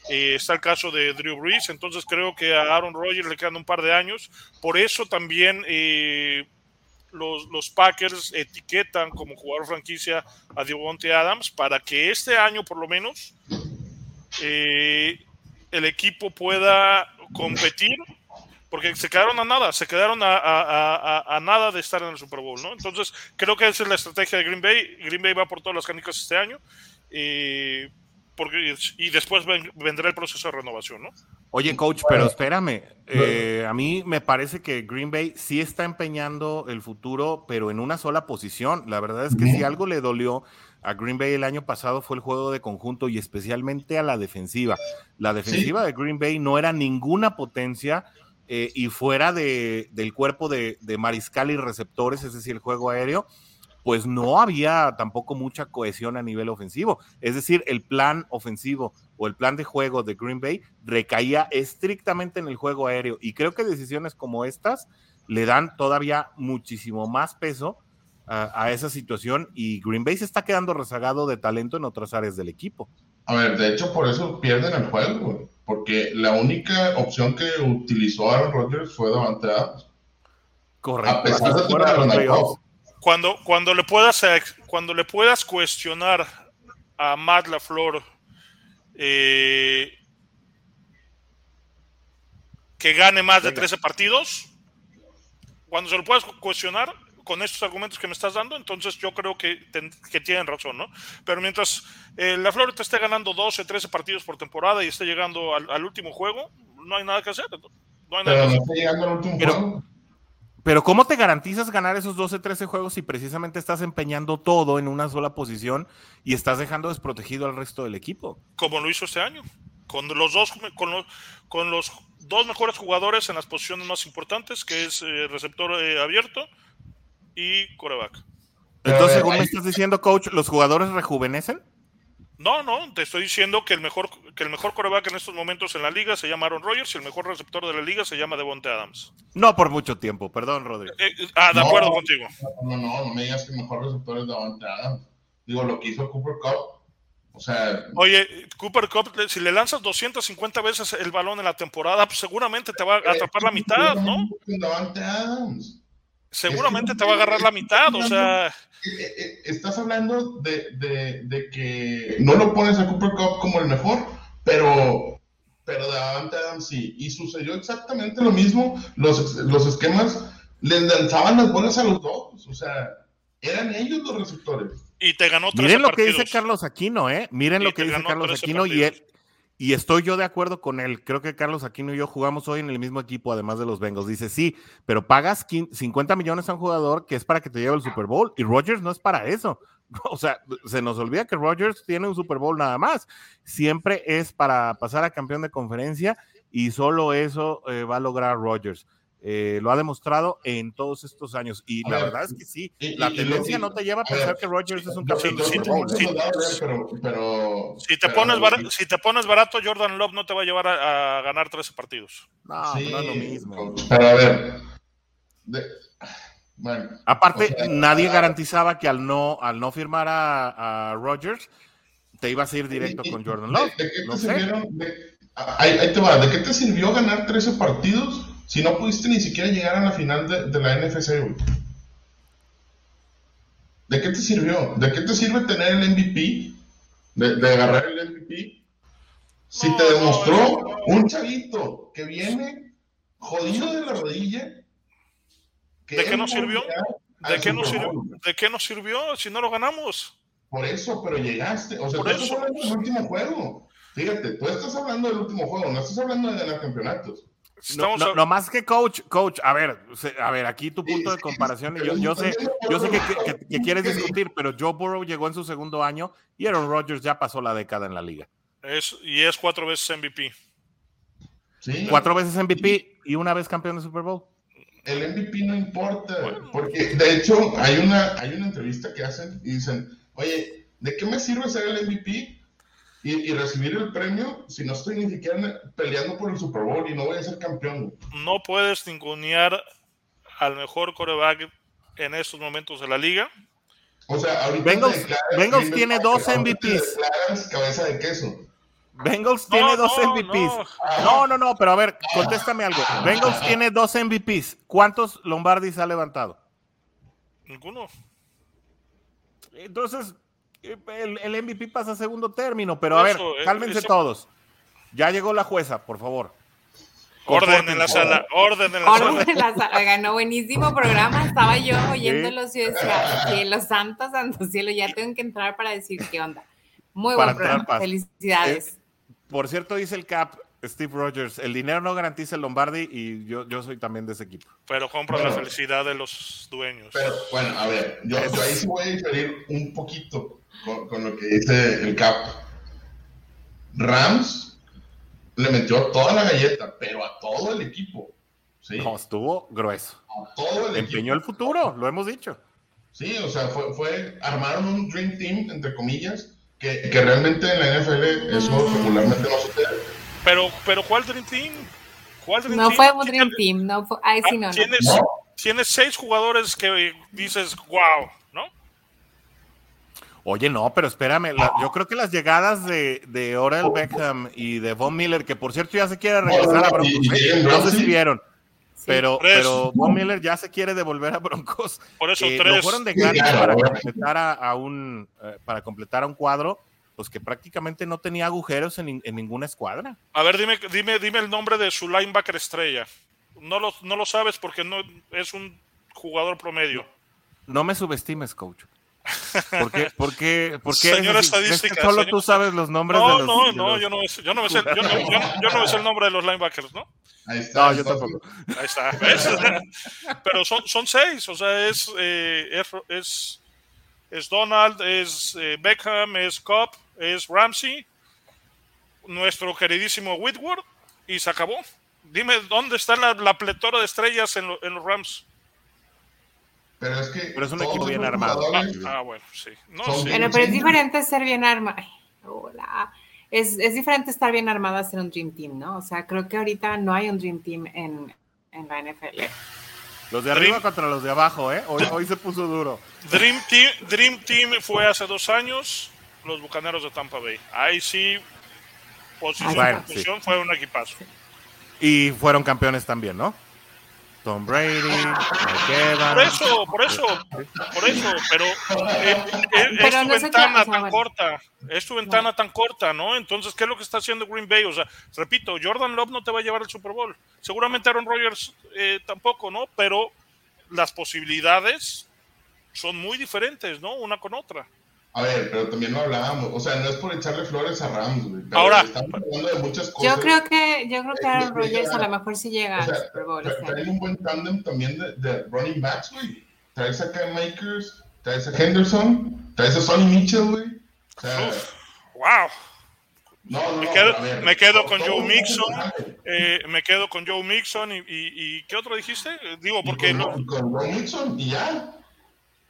Eh, está el caso de Drew Brees, entonces creo que a Aaron Rodgers le quedan un par de años, por eso también eh, los, los Packers etiquetan como jugador franquicia a Devontae Adams para que este año por lo menos el equipo pueda competir porque se quedaron a nada, se quedaron a, a- a- a- a nada de estar en el Super Bowl, ¿no? Entonces, creo que esa es la estrategia de Green Bay. Green Bay va por todas las canicas este año eh, porque, y después ven- vendrá el proceso de renovación, ¿no? Oye, coach, pero espérame. eh, a mí me parece que Green Bay sí está empeñando el futuro, pero en una sola posición. La verdad es que si algo le dolió a Green Bay el año pasado fue el juego de conjunto y especialmente a la defensiva. La defensiva de Green Bay no era ninguna potencia eh, y fuera de, del cuerpo de, mariscal y receptores, es decir, el juego aéreo, pues no había tampoco mucha cohesión a nivel ofensivo. Es decir, el plan ofensivo o el plan de juego de Green Bay recaía estrictamente en el juego aéreo. Y creo que decisiones como estas le dan todavía muchísimo más peso a, a esa situación y Green Bay se está quedando rezagado de talento en otras áreas del equipo. A ver, de hecho, por eso pierden el juego, güey, porque la única opción que utilizó Aaron Rodgers fue Davante Adams. Correcto. A pesar de tener playoffs. Cuando, cuando, le puedas, cuando le puedas cuestionar a Matt LaFleur eh, que gane más de Venga. 13 partidos, cuando se lo puedas cu- cuestionar con estos argumentos que me estás dando, entonces yo creo que, ten- que tienen razón, ¿no? Pero mientras eh, LaFleur te esté ganando 12, 13 partidos por temporada y esté llegando al, al último juego, no hay nada que hacer. No hay nada Pero que hacer. está llegando al último Pero- juego. Pero ¿cómo te garantizas ganar esos 12, 13 juegos si precisamente estás empeñando todo en una sola posición y estás dejando desprotegido al resto del equipo? como lo hizo este año, con los dos, con los, con los dos mejores jugadores en las posiciones más importantes, que es eh, receptor eh, abierto y coreback. Entonces, eh, según me estás diciendo, coach, ¿los jugadores rejuvenecen? No, no, te estoy diciendo que el mejor que el mejor coreback en estos momentos en la liga se llama Aaron Rodgers y el mejor receptor de la liga se llama Devonte Adams. No por mucho tiempo, perdón, Rodrigo. Eh, eh, ah, de No. acuerdo contigo. No, no, no me digas que el mejor receptor es Davante Adams. Digo, lo que hizo Cooper Cup. O sea, Oye, Cooper Cup, si le lanzas 250 veces el balón en la temporada, pues seguramente te va a atrapar la mitad, ¿no? Con Davante Adams. Seguramente te va a agarrar la mitad, o sea... Eh, eh, estás hablando de, de, de, que no lo pones a Cooper Cup como el mejor, pero, pero de Adams sí. Y sucedió exactamente lo mismo. Los, los esquemas les lanzaban las bolas a los dos. O sea, eran ellos los receptores. Y te ganó tres Miren lo que dice Carlos Aquino, ¿eh? Miren lo que dice Carlos Aquino y él, y estoy yo de acuerdo con él. Creo que Carlos Aquino y yo jugamos hoy en el mismo equipo, además de los Bengals. Dice, sí, pero pagas 50 millones a un jugador que es para que te lleve el Super Bowl y Rodgers no es para eso. *laughs* O sea, se nos olvida que Rodgers tiene un Super Bowl nada más. Siempre es para pasar a campeón de conferencia y solo eso eh, va a lograr Rodgers. Eh, lo ha demostrado en todos estos años. Y la verdad es que sí, la tendencia no te lleva a pensar que Rodgers es un campeón. Si te pones barato, si te pones barato, Jordan Love no te va a llevar a, ganar 13 partidos. No, no es lo mismo. Pero a ver. Aparte, nadie garantizaba que al no, al no firmar a, a Rodgers, te ibas a ir directo con Jordan Love. ¿De, qué te sirvieron? ahí te va. ¿De qué te sirvió ganar 13 partidos? Si no pudiste ni siquiera llegar a la final de, la NFC, ¿De qué te sirvió? ¿De qué te sirve tener el MVP? ¿De, agarrar el MVP? Si te demostró un chavito que viene jodido de la rodilla. ¿De qué nos sirvió? ¿De qué nos sirvió? ¿De qué nos sirvió si no lo ganamos? Por eso, pero llegaste. O sea, tú estás hablando del último juego. Fíjate, tú estás hablando del último juego, no estás hablando de ganar campeonatos. No, no, más que coach, coach, a ver, a ver, aquí tu punto de comparación, yo, yo sé, yo sé que, quieres discutir, pero Joe Burrow llegó en su segundo año y Aaron Rodgers ya pasó la década en la liga. Es, y es cuatro veces MVP. Cuatro veces MVP y una vez campeón de Super Bowl. El MVP no importa, porque de hecho hay una, hay una entrevista que hacen y dicen, oye, ¿de qué me sirve ser el MVP y, recibir el premio si no estoy ni siquiera peleando por el Super Bowl y no voy a ser campeón. No puedes ningunear al mejor coreback en estos momentos de la liga. O sea, ahorita Bengals, tiene dos MVPs. cabeza de queso. Bengals tiene dos MVPs. No. no, no, pero a ver, contéstame algo. Bengals tiene dos MVPs. ¿Cuántos Lombardis ha levantado? Ninguno. Entonces, el, MVP pasa a segundo término, pero a ver, eh, cálmense todos. Ya llegó la jueza, por favor. Orden en la sala, orden en la orden En la sala. Ganó buenísimo programa. Estaba yo oyéndolos y decía, que los santos, santos cielo, ya tengo que entrar para decir qué onda. Muy buen programa. Felicidades. Eh, por cierto, dice el Cap, Steve Rogers, el dinero no garantiza el Lombardi y yo, yo soy también de ese equipo. Pero compra la felicidad de los dueños. Pero bueno, a ver, yo, ahí sí voy a diferir un poquito con, lo que dice el Cap. Rams le metió toda la galleta, pero a todo el equipo. ¿sí? No, estuvo grueso. A todo el Empeñó el futuro, lo hemos dicho. Sí, o sea, fue, fue armaron un Dream Team, entre comillas, que, que realmente en la NFL eso regularmente no sucede. Pero, pero ¿cuál Dream Team? ¿Cuál Dream no fue un Dream Team, no fue, ay, sí, no, ¿Tienes, no. tienes seis jugadores que dices, wow, ¿no? Oye, no, pero espérame, yo creo que las llegadas de, de Orel Beckham y de Von Miller, que por cierto ya se quiere regresar a Broncos, ¿eh? no sé si vieron, pero, pero Von Miller ya se quiere devolver a Broncos. Por eso eh, tres. fueron de ganas para completar a, un eh, para completar a un cuadro, pues que prácticamente no tenía agujeros en, en, ninguna escuadra. A ver, dime, dime, dime el nombre de su linebacker estrella. No lo, no lo sabes porque no es un jugador promedio. No me subestimes, coach. ¿Por qué? ¿Por qué? ¿Por qué Señora estadística. Solo tú sabes los nombres no, de los. No, no, yo no, yo no, sé, yo, no, yo, no sé el nombre de los linebackers, ¿no? Ahí está. No, yo tampoco. Ahí está. *laughs* Pero son, son seis, o sea, es, eh, es, es, Donald, es eh, Beckham, es Cobb, es Ramsey, nuestro queridísimo Whitworth, y se acabó. Dime, ¿dónde está la, la pletora de estrellas en, en los Rams? Pero es que. Pero es un equipo bien armado. Ah, bueno, sí. No, Pero, pero es diferente ser bien armado. Hola. Es, es, diferente estar bien armado a ser un Dream Team, ¿no? O sea, creo que ahorita no hay un Dream Team en, en la NFL. Los de arriba contra los de abajo, ¿eh? Hoy, hoy se puso duro. Dream Team, Dream Team fue hace dos años los Bucaneros de Tampa Bay. Ahí sí, posición, posición fue un equipazo. Y fueron campeones también, ¿no? Tom Brady, Por eso, por eso, por eso, pero, eh, eh, es tu ventana tan corta, es tu ventana tan corta, ¿no? Entonces, ¿qué es lo que está haciendo Green Bay? O sea, repito, Jordan Love no te va a llevar al Super Bowl. Seguramente Aaron Rodgers eh, tampoco, ¿no? Pero las posibilidades son muy diferentes, ¿no? Una con otra. A ver, pero también lo hablábamos. O sea, no es por echarle flores a Rams, güey. Ahora, estamos hablando de muchas cosas. Yo creo que, yo creo que Aaron Rodgers a lo mejor sí llega o sea, al Super Bowl. Este trae un buen tándem también de, de, running backs, güey. Traes a Cam Makers, traes a Henderson, traes a Sonny Mitchell, güey. O sea, wow. No, no, me quedo, no, ver, me quedo con Joe Mixon, eh, me quedo con Joe Mixon y, y, y, ¿qué otro dijiste? Digo, porque... Y con, no, con Joe Mixon y ya.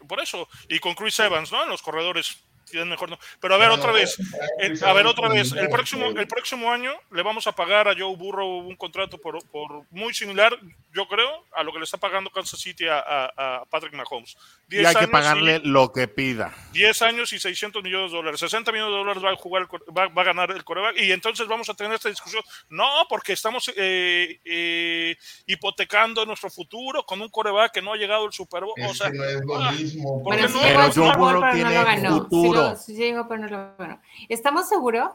Por eso, y con Chris Evans, ¿no? En los corredores mejor no. Pero a ver, otra vez, el, a ver, otra vez, el próximo, el próximo año le vamos a pagar a Joe Burrow un contrato por, por muy similar, yo creo, a lo que le está pagando Kansas City a, a, a Patrick Mahomes. Y hay que pagarle y, lo que pida. 10 años y 600 millones de dólares. 60 millones de dólares va a, jugar el, va, va, a ganar el coreback. Y entonces vamos a tener esta discusión. No, porque estamos eh, eh, hipotecando nuestro futuro con un coreback que no ha llegado al Super Bowl. O sea, que no es lo ah, mismo. Porque sí Pero Joe Super Bowl, Burrow no tiene lo ganó. Sí futuro. Lo- sí llegó, pero no lo ganó. ¿Estamos seguros?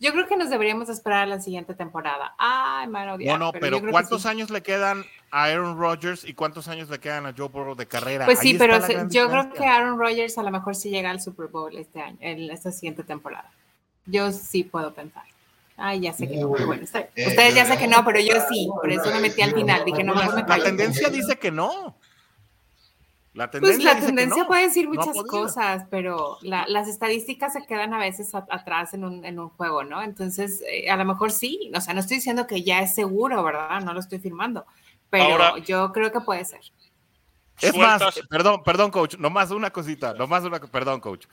Yo creo que nos deberíamos esperar a la siguiente temporada. Ay, mano, No, no, pero que ¿cuántos sí. años le quedan a Aaron Rodgers y cuántos años le quedan a Joe Burrow de carrera? Pues Ahí sí, está pero se- yo creo que. Aaron Rodgers a lo mejor sí llega al Super Bowl este año, en esta siguiente temporada. Yo sí puedo pensar. Ay, ya sé que no, pero bueno. Eh, Ustedes ya yo- sé que no, pero yo sí, por eso me metí al final. Dije, no, mejor me La tendencia dice que no. La Pues tendencia la dice que tendencia no. puede decir No ha muchas podido. cosas, pero la- las estadísticas se quedan a veces a- atrás en un, en un juego, ¿no? Entonces, eh, a lo mejor sí, o sea, no estoy diciendo que ya es seguro, ¿verdad? No lo estoy firmando, pero Ahora- yo creo que puede ser. Es más, sueltas- perdón, perdón, coach, nomás una cosita, nomás una, perdón, coach.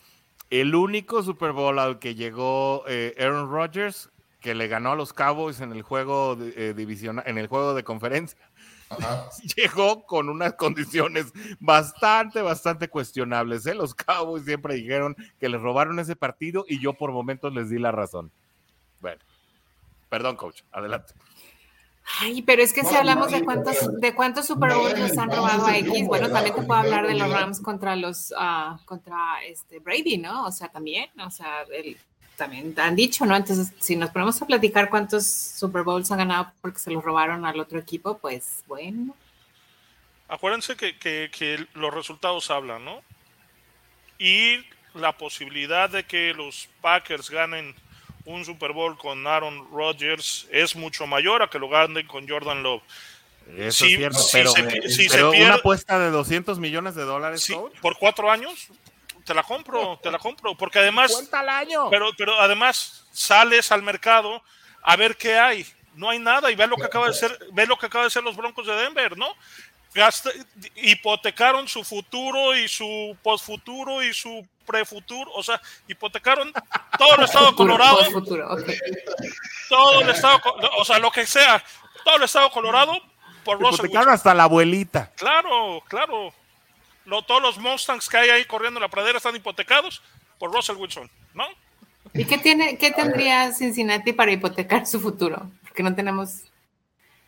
El único Super Bowl al que llegó eh, Aaron Rodgers, que le ganó a los Cowboys en el juego de, eh, divisional, en el juego de conferencia, Ajá. *laughs* llegó con unas condiciones bastante, bastante cuestionables. ¿eh? Los Cowboys siempre dijeron que les robaron ese partido y yo por momentos les di la razón. Bueno, perdón, coach, adelante. Ay, pero es que si hablamos de cuántos, de cuántos Super Bowls les han robado a X, no, bueno, no, también te puedo hablar de los. Rams contra los, ah, contra este Brady, ¿no? O sea, también, o sea, el- también han dicho, ¿no? Entonces, si nos ponemos a platicar cuántos Super Bowls han ganado porque se los robaron al otro equipo, pues bueno. Acuérdense que, que- que los resultados hablan, ¿no? Y la posibilidad de que los Packers ganen un Super Bowl con Aaron Rodgers es mucho mayor a que lo ganen con Jordan Love. Eso Sí, es cierto, sí pero, se pi- sí se pero pierde- una apuesta de 200 millones de dólares, por cuatro años, te la compro, te la compro, porque además, Cuenta al año. pero, pero además sales al mercado a ver qué hay. No hay nada y ve lo que acaba de ser, ve lo que acaba de hacer los Broncos de Denver, ¿no? Gasta- hipotecaron su futuro y su postfuturo y su prefuturo, o sea, hipotecaron todo el estado de Colorado, todo el estado, o sea, lo que sea, todo el estado de Colorado por Russell Hipotecaron Wilson. hasta la abuelita. Claro, claro. Lo- todos los Mustangs que hay ahí corriendo en la pradera están hipotecados por Russell Wilson, ¿no? ¿Y qué tiene, qué tendría Cincinnati para hipotecar su futuro? Porque no tenemos,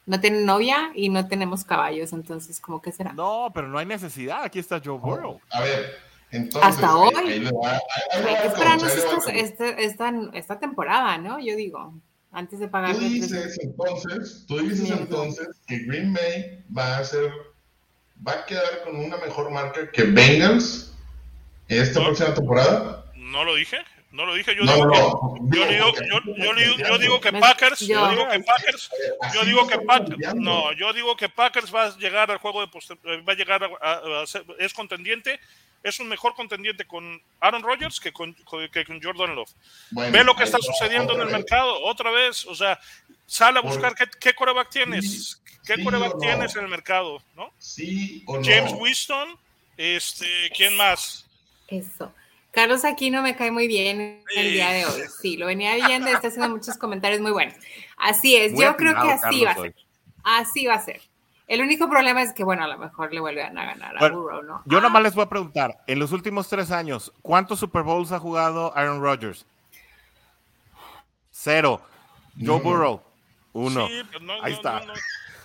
no tienen novia y no tenemos caballos, entonces, ¿cómo que será? No, pero no hay necesidad. Aquí está Joe Burrow. A ver, entonces. Hasta hoy. Hay que esperarnos estos- este- esta, esta temporada, ¿no? Yo digo, antes de Tú pagarle tres- dices entonces, tú dices entonces que Green Bay va a ser, va a quedar con una mejor marca que Bengals esta No. próxima temporada. No lo dije, no lo dije. Yo No, digo no, que, yo digo, porque- yo, yo digo, yo digo que Packers, yo digo que Packers, yo digo que Packers, no, yo digo que Packers va a llegar al juego de poste- eh, va a llegar a, a- a ser- es contendiente, es un mejor contendiente con Aaron Rodgers que con, que con Jordan Love. Bueno, Ve lo que está sucediendo en el vez. mercado, otra vez, o sea, sale a Por- buscar qué, qué coreback tienes, qué sí coreback no. tienes en el mercado, ¿no? Sí o no. James Winston, este, ¿quién más? Eso. Carlos Aquino me cae muy bien el día de hoy. Sí, lo venía viendo, está haciendo muchos comentarios muy buenos. Así es, Muy yo creo que así va a ser. Así va a ser. El único problema es que, bueno, a lo mejor le vuelven a ganar a Bueno, Burrow, ¿no? Yo Ah, nomás les voy a preguntar, en los últimos tres años, ¿cuántos Super Bowls ha jugado Aaron Rodgers? Cero. Joe. Burrow, uno. Sí, pero no, Ahí no, está. no, no.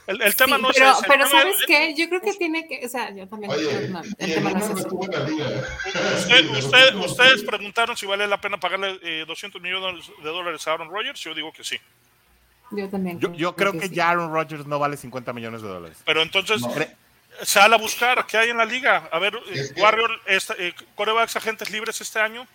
El, el tema Sí, no pero, es ese. el pero ¿sabes es- qué? Yo creo que tiene que, o sea, yo también Oye, creo, no, el el tema no es ese. Usted- usted- ustedes preguntaron si vale la pena pagarle eh, 200 millones de dólares a Aaron Rodgers. Yo digo que sí. Yo también. Yo, yo creo que sí. ya Aaron Rodgers no vale 50 millones de dólares. Pero entonces, No. sal a buscar qué hay en la liga. A ver, eh, que- Warrior, esta- eh, corebacks agentes libres este año.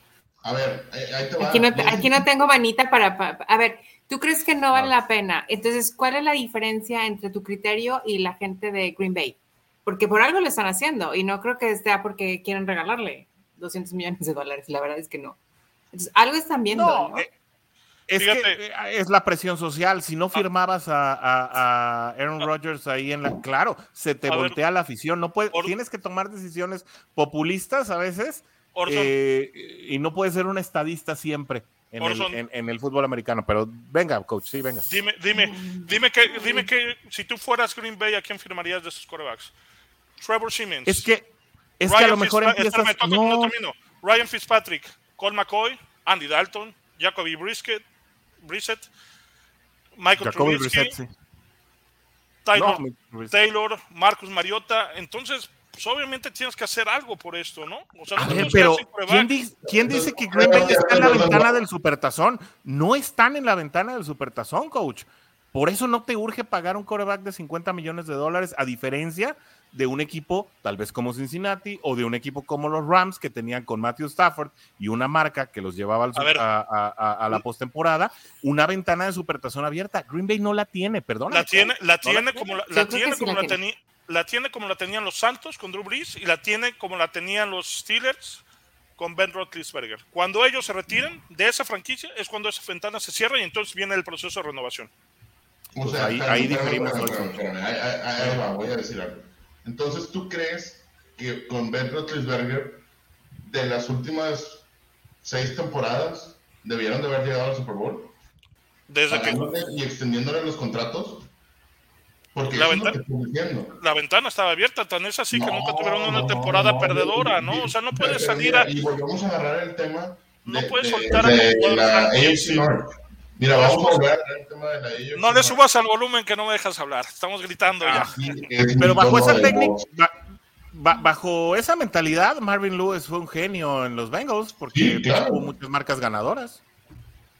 A ver, ahí- ahí te va. Aquí no, aquí no tengo manita para, pa- A ver, ¿tú crees que no vale No. la pena? Entonces, ¿cuál es la diferencia entre tu criterio y la gente de Green Bay? Porque por algo lo están haciendo y no creo que sea porque quieren regalarle 200 millones de dólares. La verdad es que no. Entonces, algo están viendo. No, ¿no? eh, es Fíjate. que eh, es la presión social. Si no firmabas a, a- a Aaron Rodgers ahí en la. Claro, se te A ver. voltea la afición. No puedes, tienes que tomar decisiones populistas a veces Orson, eh, y no puedes ser un estadista siempre en el, Orson. en- en el fútbol americano. Pero venga, coach, sí, venga. dime, dime, dime que, dime que si tú fueras Green Bay, ¿a quién firmarías de esos corebacks? Trevor Simmons. Es que, es que a lo mejor Fitzpa- empiezas. espérame, no, no No, termino. Ryan Fitzpatrick, Cole McCoy, Andy Dalton, Jacoby Brisket, Brissett, Michael Jacoby Trubisky, Brissett, sí. Taylor, No. Taylor, Marcus Mariota. Entonces, pues obviamente tienes que hacer algo por esto, ¿no? O sea, A no ver, pero. ¿quién, di- quién dice que Green Bay está en la ventana del supertazón? No están en la ventana del supertazón, coach. Por eso no te urge pagar un coreback de 50 millones de dólares, a diferencia de un equipo tal vez como Cincinnati o de un equipo como los Rams que tenían con Matthew Stafford y una marca que los llevaba al A su- ver. a, a- a- a la postemporada, una ventana de supertazón abierta. Green Bay no la tiene, perdón. La tiene, la No tiene la como la, tiene como la tenía, la tiene como la tenían los Santos con Drew Brees y la tiene como la tenían los Steelers con Ben Roethlisberger. Cuando ellos se retiren de esa franquicia es cuando esa ventana se cierra y entonces viene el proceso de renovación. O Pues sea, ahí- ahí diferimos, voy a decir algo. Entonces, ¿tú crees que con Ben Roethlisberger, de las últimas seis temporadas, debieron de haber llegado al Super Bowl? Desde que y extendiéndole los contratos. Porque La eso es lo venta- que estoy diciendo. la ventana estaba abierta, tan es así que nunca tuvieron una no, temporada no, perdedora, y- ¿no? O sea, no puedes salir a... Y volvemos a agarrar el tema No de, puedes de- soltar a de la. AFC North. Mira, No vamos a volver a del tema de la AFC No le subas al volumen que no me dejas hablar. Estamos gritando ya. Es Pero bajo esa técnica, bajo esa mentalidad, Marvin Lewis fue un genio en los Bengals porque Sí, claro. tuvo muchas marcas ganadoras.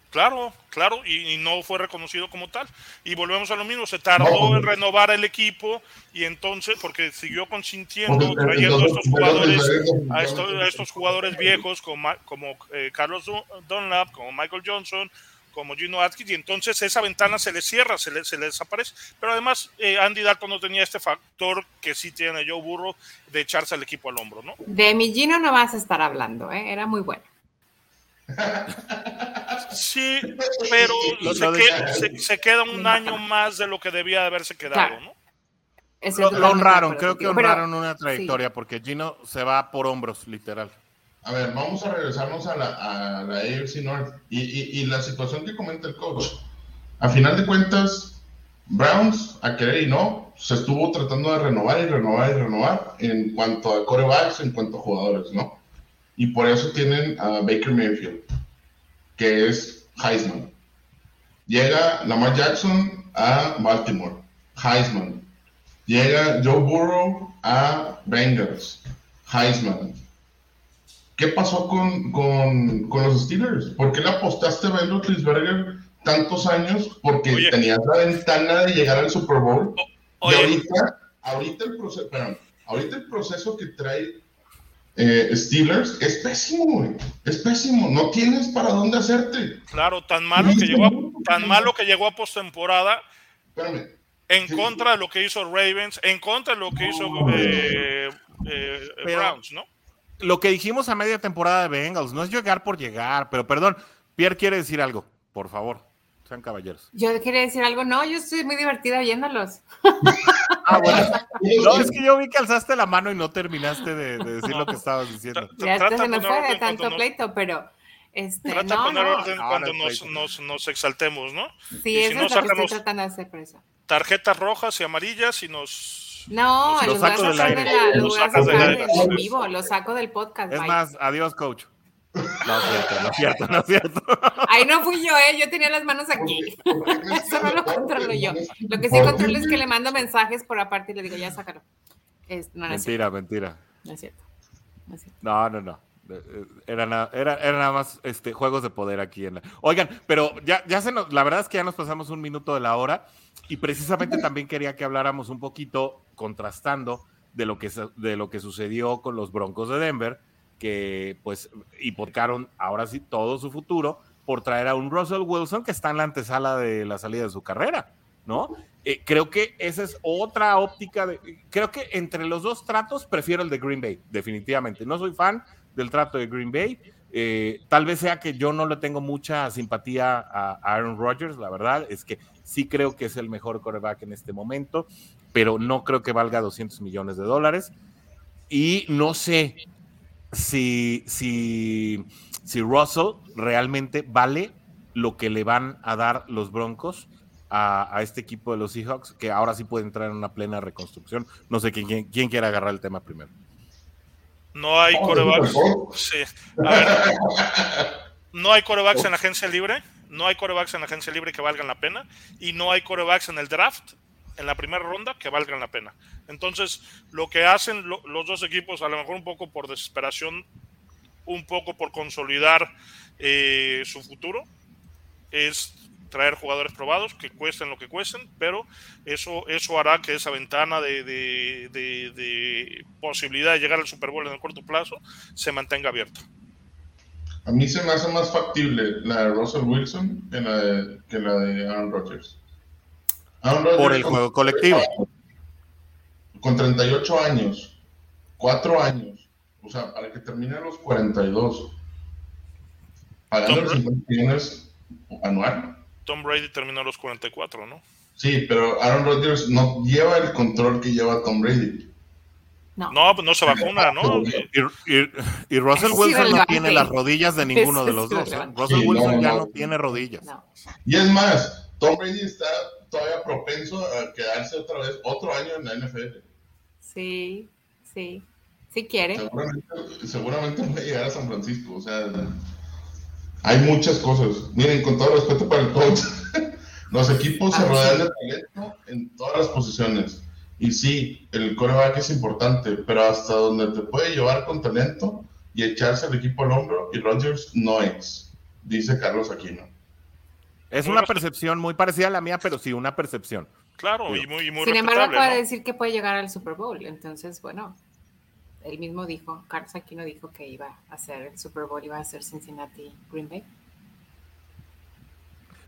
Claro, claro, y, y no fue reconocido como tal. Y volvemos a lo mismo, se tardó No. en renovar el equipo y entonces, porque siguió consintiendo, trayendo a estos jugadores, a estos, a estos jugadores viejos como, como eh, Carlos Dun- Dunlap, como Michael Johnson, como Gino Atkins, y entonces esa ventana se le cierra, se le, se le desaparece. Pero además, eh, Andy Dalton no tenía este factor que sí tiene Joe Burrow de echarse al equipo al hombro, ¿no? De mi Gino no vas a estar hablando, ¿eh? Era muy bueno. Sí, pero Lo- se, lo de- que- se- se queda un año más de lo que debía de haberse quedado. ¿no? Lo, honraron, creo que honraron una trayectoria porque Gino se va por hombros, literal. A ver, vamos a regresarnos a la, a la AFC North y, y, y la situación que comenta el coach. A final de cuentas, Browns, a querer y no, se estuvo tratando de renovar y renovar y renovar en cuanto a corebacks, en cuanto a jugadores, ¿no? Y por eso tienen a Baker Mayfield, que es Heisman. Llega Lamar Jackson a Baltimore, Heisman. Llega Joe Burrow a Bengals, Heisman. ¿Qué pasó con, con, con los Steelers? ¿Por qué le apostaste a Ben Roethlisberger tantos años? Porque Oye. tenías la ventana de llegar al Super Bowl. y ahorita, ahorita, el proceso, perdón, ahorita el proceso que trae eh, Steelers es pésimo, güey. Es pésimo. No tienes para dónde hacerte. claro, tan malo que llegó a, tan malo que llegó a postemporada Espérame. en Sí. contra de lo que hizo Ravens, en contra de lo que hizo eh, eh, Browns, ¿no? Lo que dijimos a media temporada de Bengals no es llegar por llegar, pero perdón, Pierre quiere decir algo, por favor, sean caballeros. Yo quería decir algo, no, yo estoy muy divertida viéndolos. *laughs* Ah, bueno. *laughs* No, es que yo vi que alzaste la mano y no terminaste de, de decir lo que estabas diciendo. Ya hasta se me fue de tanto nos- pleito, pero este, Trata de no, poner no. orden Ahora cuando nos, nos, nos exaltemos, ¿no? Sí, Y si no es lo que estoy sacamos- tratando de hacer por eso. Tarjetas rojas y amarillas y nos... No, Los los voy a saco del sacar de aire. la, sacar del aire. vivo, los saco del podcast. Es bye. más, adiós, coach. No es cierto, no es cierto, no es cierto. Ahí no fui yo, ¿eh? Yo tenía las manos aquí. ¿Por qué me Eso no lo controlo yo. Lo que sí controlo es que le mando mensajes por aparte y le digo, ya sácalo. mentira, mentira. No es cierto. No, no, no. Eh, eh, era nada, era, era nada más este, juegos de poder aquí en la. Oigan, pero ya, ya se nos, la verdad es que ya nos pasamos un minuto de la hora y precisamente también quería que habláramos un poquito contrastando de lo que, de lo que sucedió con los Broncos de Denver, que pues hipotecaron ahora sí todo su futuro por traer a un Russell Wilson que está en la antesala de la salida de su carrera, ¿no? Eh, creo que esa es otra óptica. De, creo que entre los dos tratos prefiero el de Green Bay, definitivamente. No soy fan del trato de Green Bay. Eh, tal vez sea que yo no le tengo mucha simpatía a Aaron Rodgers, la verdad es que sí creo que es el mejor quarterback en este momento, pero no creo que valga 200 millones de dólares. Y no sé si, si, si Russell realmente vale lo que le van a dar los Broncos a, este equipo de los Seahawks, que ahora sí puede entrar en una plena reconstrucción. No sé quién, quién quiere agarrar el tema primero. No hay corebacks. Sí. no hay corebacks en la agencia libre. No hay corebacks en la agencia libre que valgan la pena. Y no hay corebacks en el draft, en la primera ronda, que valgan la pena. Entonces, lo que hacen los dos equipos, a lo mejor un poco por desesperación, un poco por consolidar eh, su futuro, es traer jugadores probados que cuesten lo que cuesten, pero eso, eso hará que esa ventana de, de, posibilidad de llegar al Super Bowl en el corto plazo se mantenga abierta. A mí se me hace más factible la de Russell Wilson que la de, que la de Aaron Rodgers. Por el juego colectivo. Con 38 años, 4 años, o sea, para que termine a los 42, pagando los 50 millones anual Tom Brady terminó a los 44, ¿no? Sí, pero Aaron Rodgers no lleva el control que lleva Tom Brady. No, no, pues no se vacuna, ¿no? Y, Russell Wilson no tiene las rodillas de ninguno de los dos. ¿eh? Russell Wilson ya no tiene rodillas. Y es más, Tom Brady está todavía propenso a quedarse otra vez otro año en la NFL. Sí, sí. Si quiere. Seguramente, seguramente va a llegar a San Francisco. O sea, hay muchas cosas. Miren, con todo respeto para el coach, *laughs* los equipos se ah, rodean de talento en todas las posiciones. Y sí, el coreback es importante, pero hasta donde te puede llevar con talento y echarse el equipo al hombro, y Rodgers no es, dice Carlos Aquino. Es una percepción muy parecida a la mía, pero sí, una percepción. Claro, y muy, muy Sin embargo, puede decir que puede llegar al Super Bowl, entonces, bueno, él mismo dijo, Carlos Aquino dijo que iba a hacer el Super Bowl, iba a ser Cincinnati Green Bay.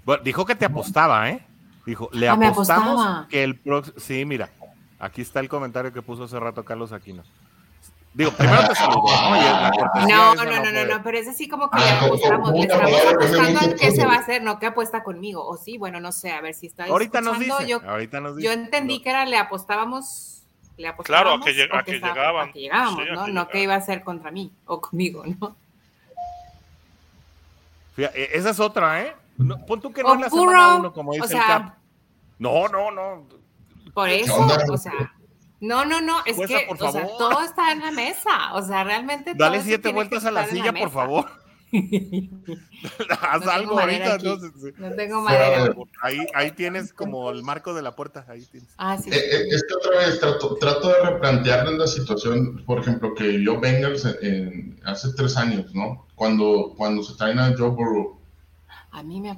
Bueno, dijo que te apostaba, ¿eh? Dijo, le ah, apostamos que el próximo. Sí, mira, aquí está el comentario que puso hace rato Carlos Aquino. Digo, primero te saludo, ¿no? no, no, no, no, no, pero es así como que le ah, apostamos, le estamos apostando a qué se va a hacer, no que apuesta conmigo, o sí, bueno, no sé, a ver si está ahorita nos dice, yo, ahorita nos dice. Yo entendí que era le apostábamos claro, a que, llegaban. llegábamos, ¿no? No que iba a ser contra mí o conmigo, ¿no? Fíjate, esa es otra, ¿eh? pon tú que no es la semana uno, como dice el Cap. No, no, no. Por eso, o sea, no, no, no, es que o sea, todo está en la mesa, o sea, realmente. Dale siete vueltas a la silla, por favor. *laughs* *laughs* Haz algo ahorita. No, tengo madera. Ahí, ahí tienes como el marco de la puerta. Ahí tienes. Ah, sí. Eh, eh, es que otra vez trato, trato de replantearles la situación, por ejemplo, que yo venga hace tres años, ¿no? Cuando, cuando se traen a Joe Burrow. A mí me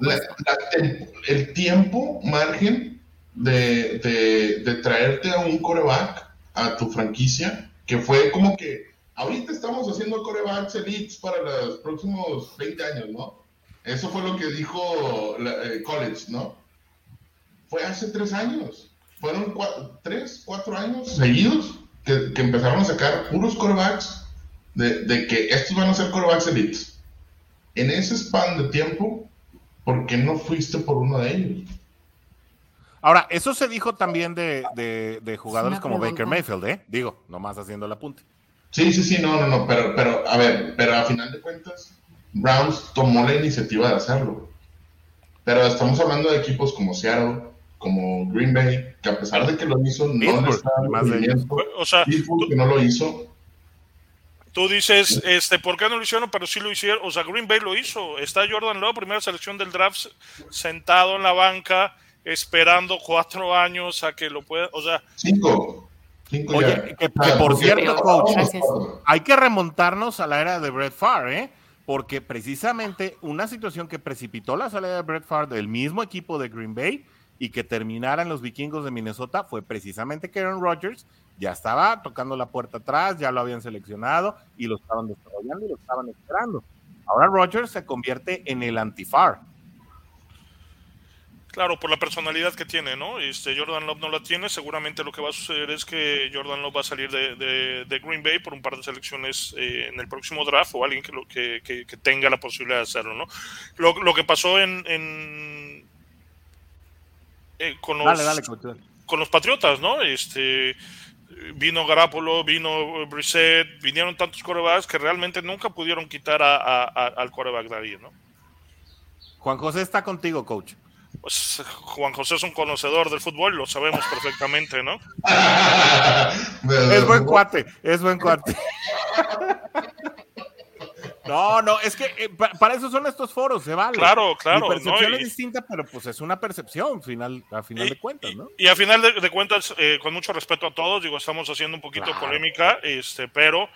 El tiempo, margen de, de, de traerte a un coreback a tu franquicia, que fue como que ahorita estamos haciendo corebacks elites para los próximos 20 años, ¿no? Eso fue lo que dijo eh, College, ¿no? Fue hace tres años. Fueron tres, cuatro años seguidos que, empezaron a sacar puros corebacks de, que estos van a ser corebacks elites. En ese span de tiempo, ¿por qué no fuiste por uno de ellos? Ahora, eso se dijo también de, de jugadores como Baker Mayfield, ¿eh? Digo, nomás haciendo el apunte. Sí, sí, sí, no, no, no, pero, pero, a ver, pero a final de cuentas, Browns tomó la iniciativa de hacerlo. Pero estamos hablando de equipos como Seattle, como Green Bay, que a pesar de que lo hizo, no le más O sea, que no lo hizo. Tú dices, este, ¿por qué no lo hicieron? Pero sí lo hicieron. O sea, Green Bay lo hizo. Está Jordan Love, primera selección del draft, sentado en la banca esperando cuatro años a que lo pueda, o sea... Cinco. Oye, que, por cierto, coach, hay que remontarnos a la era de Brett Favre, ¿eh? Porque precisamente una situación que precipitó la salida de Brett Favre del mismo equipo de Green Bay y que terminaran los vikingos de Minnesota fue precisamente que Aaron Rodgers ya estaba tocando la puerta atrás, ya lo habían seleccionado y lo estaban desarrollando y lo estaban esperando. Ahora Rodgers se convierte en el antifar. Claro, por la personalidad que tiene, ¿no? Este, Jordan Love no la tiene. Seguramente lo que va a suceder es que Jordan Love va a salir de, Green Bay por un par de selecciones eh, en el próximo draft o alguien que, lo, que, tenga la posibilidad de hacerlo, ¿no? Lo, que pasó en, eh, con, los, con los Patriotas, ¿no? Este, vino Garapolo, vino Brissett, vinieron tantos corebacks que realmente nunca pudieron quitar a, al coreback de ¿no? Juan José está contigo, coach. Pues Juan José es un conocedor del fútbol, lo sabemos perfectamente, ¿no? *laughs* es buen cuate, es buen cuate. No, no, es que eh, para eso son estos foros, se vale. Claro, claro. Mi percepción es distinta, pero pues es una percepción final, a final de cuentas, ¿no? Y, a final de, cuentas, eh, con mucho respeto a todos, digo, estamos haciendo un poquito polémica, este, pero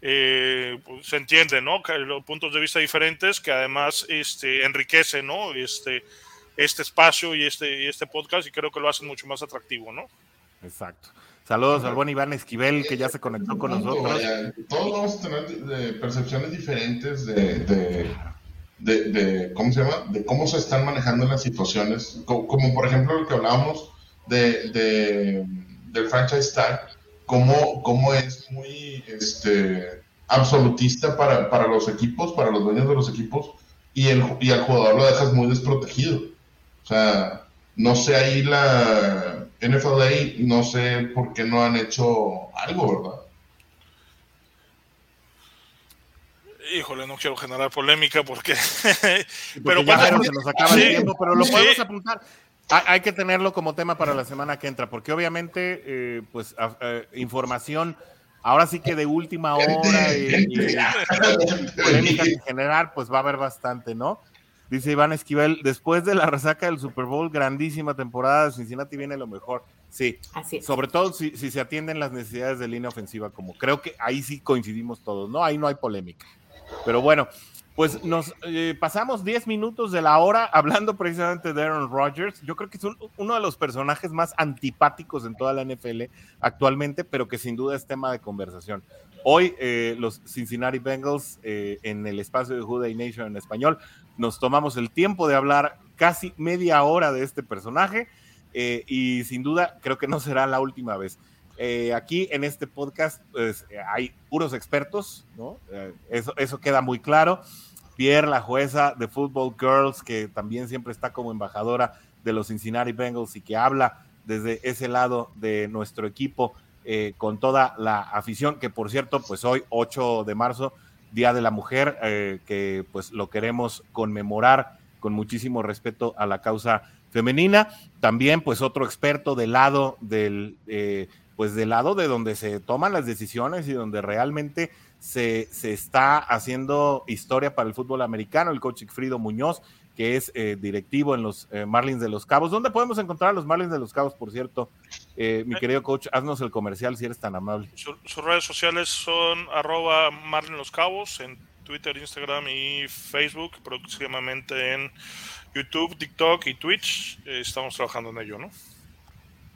eh, pues, se entiende, ¿no? Que los puntos de vista diferentes que además este, enriquece, ¿no? Este, este espacio y este, y este podcast y creo que lo hacen mucho más atractivo, ¿no? Exacto. Saludos al buen Iván Esquivel que ya se conectó con nosotros. todos vamos a tener percepciones diferentes de, de, ¿cómo se llama? De cómo se están manejando las situaciones, como, por ejemplo lo que hablábamos de, del franchise tag, cómo, cómo es muy este, absolutista para, para los equipos, para los dueños de los equipos, y, el, y al jugador lo dejas muy desprotegido. O sea, no sé ahí la NFLA, no sé por qué no han hecho algo, ¿verdad? Híjole, no quiero generar polémica porque. *laughs* pero ya se nos acaba el tiempo, pero lo podemos apuntar. Hay, que tenerlo como tema para la semana que entra, porque obviamente, eh, pues, información, ahora sí que de última hora y, y *laughs* polémica en general, pues va a haber bastante, ¿no? Dice Iván Esquivel, después de la resaca del Super Bowl, grandísima temporada de Cincinnati viene lo mejor. Sí, sobre todo si, se atienden las necesidades de línea ofensiva, como creo que ahí sí coincidimos todos, ¿no? Ahí no hay polémica. Pero bueno, pues nos eh, pasamos 10 minutos de la hora hablando precisamente de Aaron Rodgers. Yo creo que es uno de los personajes más antipáticos en toda la NFL actualmente, pero que sin duda es tema de conversación. Hoy eh, los Cincinnati Bengals eh, en el espacio de Juday Nation en español nos tomamos el tiempo de hablar casi media hora de este personaje eh, y sin duda creo que no será la última vez. aquí en este podcast pues, hay puros expertos, ¿no? eso, queda muy claro. Pierre, la jueza de Football Girls, que también siempre está como embajadora de los Cincinnati Bengals y que habla desde ese lado de nuestro equipo eh, con toda la afición, que por cierto, pues hoy 8 de marzo, Día de la Mujer, eh, que pues lo queremos conmemorar con muchísimo respeto a la causa femenina. También pues otro experto del lado del, eh, pues del lado de donde se toman las decisiones y donde realmente se, se está haciendo historia para el fútbol americano, el coach Frido Muñoz, que es eh, directivo en los eh, Marlins de los Cabos. ¿Dónde podemos encontrar a los Marlins de los Cabos, por cierto? Eh, mi querido coach, haznos el comercial si eres tan amable. sus redes sociales son arroba Marlins los Cabos en Twitter, Instagram y Facebook, próximamente en YouTube, TikTok y Twitch. estamos trabajando en ello, ¿no?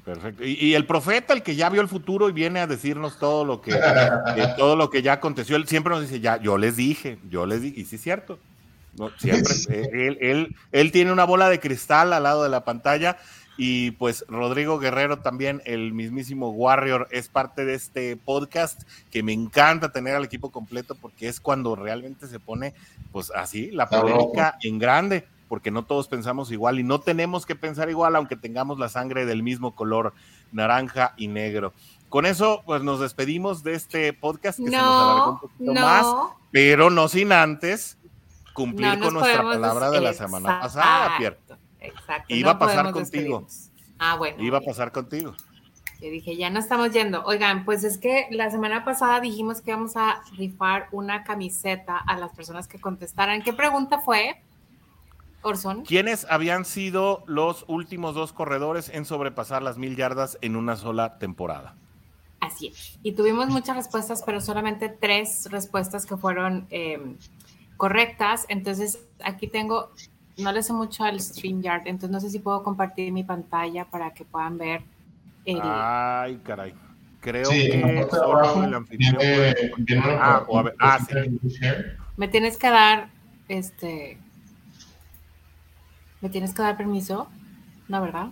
Perfecto. Y, el profeta, el que ya vio el futuro y viene a decirnos todo lo que, todo lo que ya aconteció, él siempre nos dice, ya, yo les dije, yo les dije, y sí es cierto, siempre. Eh, él, él, tiene una bola de cristal al lado de la pantalla. Y pues Rodrigo Guerrero también, el mismísimo Warrior, es parte de este podcast que me encanta tener al equipo completo porque es cuando realmente se pone, pues así, la polémica en grande, porque no todos pensamos igual y no tenemos que pensar igual aunque tengamos la sangre del mismo color, naranja y negro. Con eso, pues nos despedimos de este podcast que se nos alargó un poquito más, pero no sin antes cumplir con nuestra palabra de la semana pasada, Pierre. Exacto. Iba a pasar contigo. Ah, bueno. Iba a pasar contigo. Yo dije, ya no estamos yendo. Oigan, pues es que la semana pasada dijimos que íbamos a rifar una camiseta a las personas que contestaran. ¿Qué pregunta fue? Orson. ¿Quiénes habían sido los últimos dos corredores en sobrepasar las mil yardas en una sola temporada? Así es. Y tuvimos muchas respuestas, pero solamente tres respuestas que fueron em, correctas. Entonces, aquí tengo, no le sé mucho al StreamYard, entonces no sé si puedo compartir mi pantalla para que puedan ver el... Ay, caray. Creo Sí, que solo el anfitrión puede- Ah, o a ver, ah, sí. Me tienes que dar, este... ¿Me tienes que dar permiso? No, ¿verdad?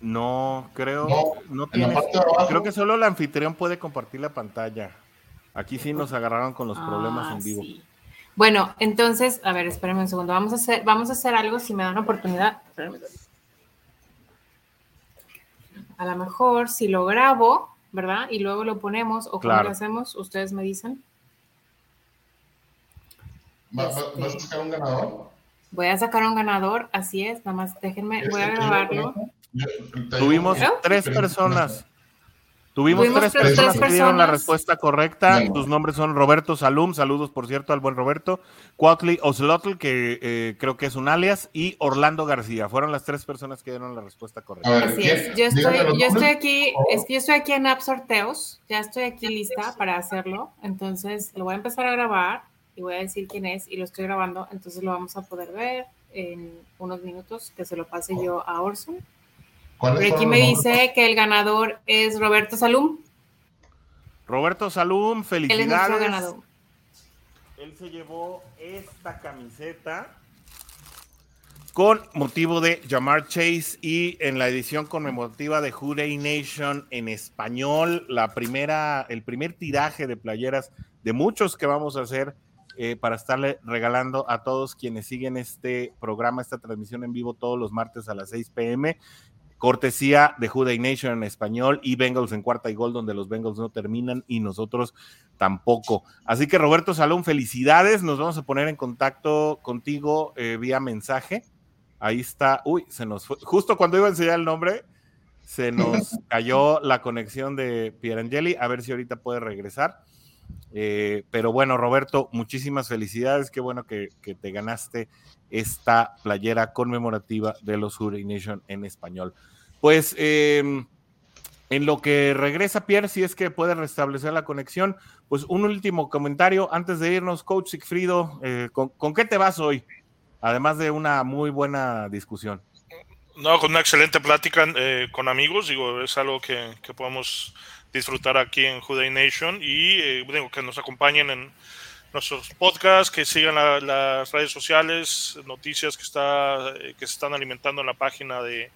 No, creo, No, tienes. Creo que solo el anfitrión puede compartir la pantalla. Aquí sí nos agarraron con los problemas Ah, en vivo. sí. Bueno, entonces, a ver, espérenme un segundo. Vamos a hacer, vamos a hacer algo si me dan oportunidad. A lo mejor si lo grabo, ¿verdad? Y luego lo ponemos o cómo Claro. lo hacemos, ustedes me dicen. ¿Va- va- Este- ¿Vas a sacar un ganador? Voy a sacar un ganador, así es, nada más déjenme, voy a grabarlo. Tuvimos tres personas. Tuvimos, Tuvimos tres tres- personas que dieron la respuesta correcta. Sus nombres son Roberto Salum, saludos por cierto al buen Roberto, Cuautli Oslotl, que eh, creo que es un alias, y Orlando García. Fueron las tres personas que dieron la respuesta correcta. ver, Así es. Yo estoy, yo estoy aquí, es que yo estoy aquí en App Sorteos, ya estoy aquí lista para hacerlo. Entonces lo voy a empezar a grabar y voy a decir quién es y lo estoy grabando. Entonces lo vamos a poder ver en unos minutos que se lo pase yo a Orson. ¿Cuáles Pero aquí me nombres? dice que el ganador es Roberto Salum. Roberto Salum, Él es nuestro felicidades. ganador. Él se llevó esta camiseta con motivo de Jamar Chase y en la edición conmemorativa de Hooray Nation en español, la primera, el primer tiraje de playeras de muchos que vamos a hacer eh, para estarle regalando a todos quienes siguen este programa, esta transmisión en vivo todos los martes a las 6 pm. Cortesía de Hooday Nation en español y Bengals en cuarta y gol, donde los Bengals no terminan y nosotros tampoco. Así que Roberto Salón, felicidades. Nos vamos a poner en contacto contigo eh, vía mensaje. Ahí está. Uy, se nos fue. Justo cuando iba a enseñar el nombre, se nos *laughs* cayó la conexión de Pierangeli. A ver si ahorita puede regresar. Eh, pero bueno, Roberto, muchísimas felicidades. Qué bueno que, que te ganaste esta playera conmemorativa de los Hurry Nation en español. Pues eh, en lo que regresa Pierre, si es que puede restablecer la conexión, pues un último comentario antes de irnos, Coach Sigfrido, eh, ¿con, ¿con, qué te vas hoy? Además de una muy buena discusión. No, con una excelente plática eh, con amigos, digo, es algo que, que podemos disfrutar aquí en Juday Nation y eh, que nos acompañen en nuestros podcasts, que sigan la, las redes sociales, noticias que, está, eh, que se están alimentando en la página de,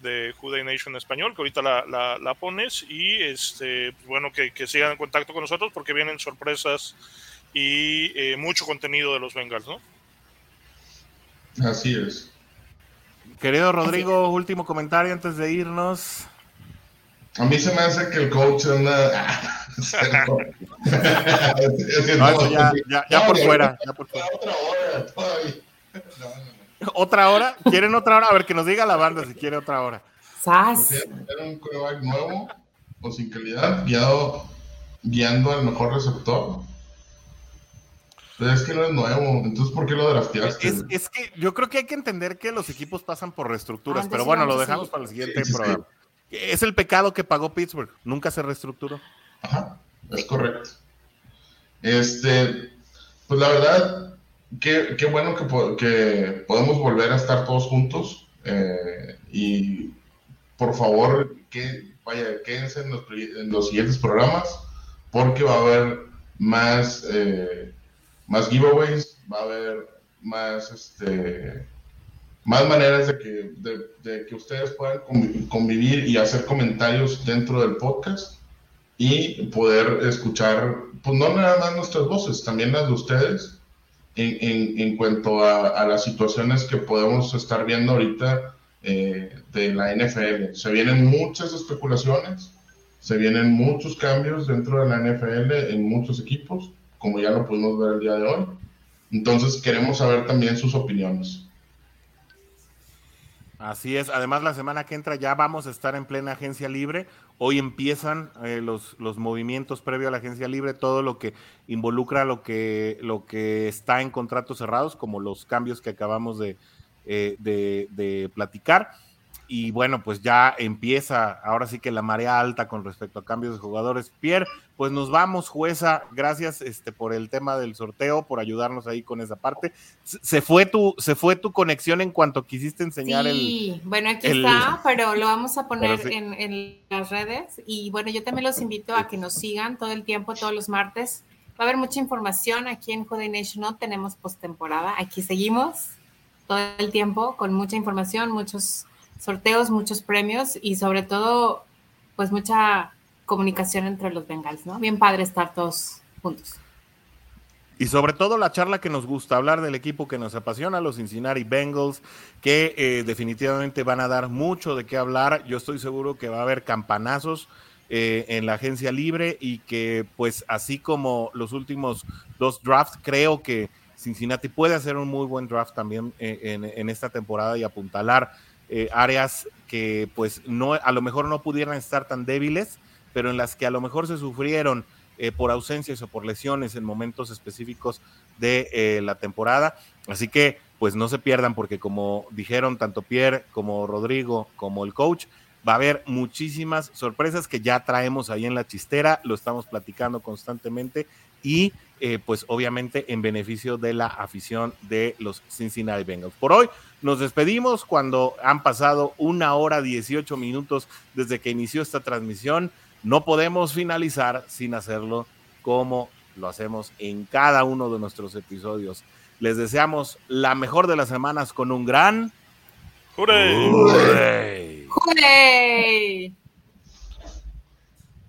de Juday Nation Español, que ahorita la, la, la pones, y este, bueno, que, que, sigan en contacto con nosotros porque vienen sorpresas y eh, mucho contenido de los Bengals, ¿no? Así es. Querido Rodrigo, último comentario antes de irnos. A mí se me hace que el coach *laughs* no, ya, ya, ya, por fuera, ya por fuera. *laughs* Otra hora, todavía. No, no. ¿Otra hora? ¿Quieren otra hora? A ver, que nos diga la banda si quiere otra hora. ¡Sas! Era un coreback nuevo o sin calidad, guiado, guiando al mejor receptor. Pero es que no es nuevo, entonces ¿por qué lo drafteaste? Es, es, que yo creo que hay que entender que los equipos pasan por reestructuras, pero bueno, lo dejamos sí. para el siguiente sí, programa. Sí. Es el pecado que pagó Pittsburgh, nunca se reestructuró. Ajá, es correcto. Este, pues la verdad, qué, qué bueno que, que, podemos volver a estar todos juntos eh, y por favor, que, vaya, quédense en los, los, siguientes programas porque va a haber más, eh, más giveaways, va a haber más, este, más maneras de que, de que ustedes puedan convivir y hacer comentarios dentro del podcast y poder escuchar, pues no nada más nuestras voces, también las de ustedes en, en, en cuanto a, a, las situaciones que podemos estar viendo ahorita eh, de la NFL. Se vienen muchas especulaciones, se vienen muchos cambios dentro de la NFL en muchos equipos, como ya lo pudimos ver el día de hoy. Entonces queremos saber también sus opiniones. Así es, además la semana que entra ya vamos a estar en plena agencia libre. Hoy empiezan eh, los, los movimientos previo a la agencia libre, todo lo que involucra lo que, lo que está en contratos cerrados, como los cambios que acabamos de, eh, de, de platicar y bueno, pues ya empieza ahora sí que la marea alta con respecto a cambios de jugadores. Pierre, pues nos vamos, jueza, gracias este, por el tema del sorteo, por ayudarnos ahí con esa parte. Se fue tu, se fue tu conexión en cuanto quisiste enseñar el. Sí, bueno, aquí está, pero lo vamos a poner en, en, las redes. Y bueno, yo también los invito a que nos sigan todo el tiempo, todos los martes. Va a haber mucha información aquí en Juday Nation, no tenemos postemporada, aquí seguimos todo el tiempo con mucha información, muchos sorteos, muchos premios y sobre todo, pues mucha comunicación entre los Bengals, ¿no? Bien padre estar todos juntos. Y sobre todo la charla que nos gusta, hablar del equipo que nos apasiona, los Cincinnati Bengals, que eh, definitivamente van a dar mucho de qué hablar. Yo estoy seguro que va a haber campanazos eh, en la agencia libre y que pues así como los últimos dos drafts, creo que Cincinnati puede hacer un muy buen draft también eh, en, en esta temporada y apuntalar eh, áreas que pues no, a lo mejor no pudieran estar tan débiles, pero en las que a lo mejor se sufrieron eh, por ausencias o por lesiones en momentos específicos de eh, la temporada. Así que pues no se pierdan porque como dijeron tanto Pierre como Rodrigo como el coach, va a haber muchísimas sorpresas que ya traemos ahí en la chistera, lo estamos platicando constantemente y eh, pues obviamente en beneficio de la afición de los Cincinnati Bengals. Por hoy nos despedimos cuando han pasado una hora 18 minutos desde que inició esta transmisión. No podemos finalizar sin hacerlo como lo hacemos en cada uno de nuestros episodios. Les deseamos la mejor de las semanas con un gran... ¡Hurray! ¡Hurray! ¡Hurray!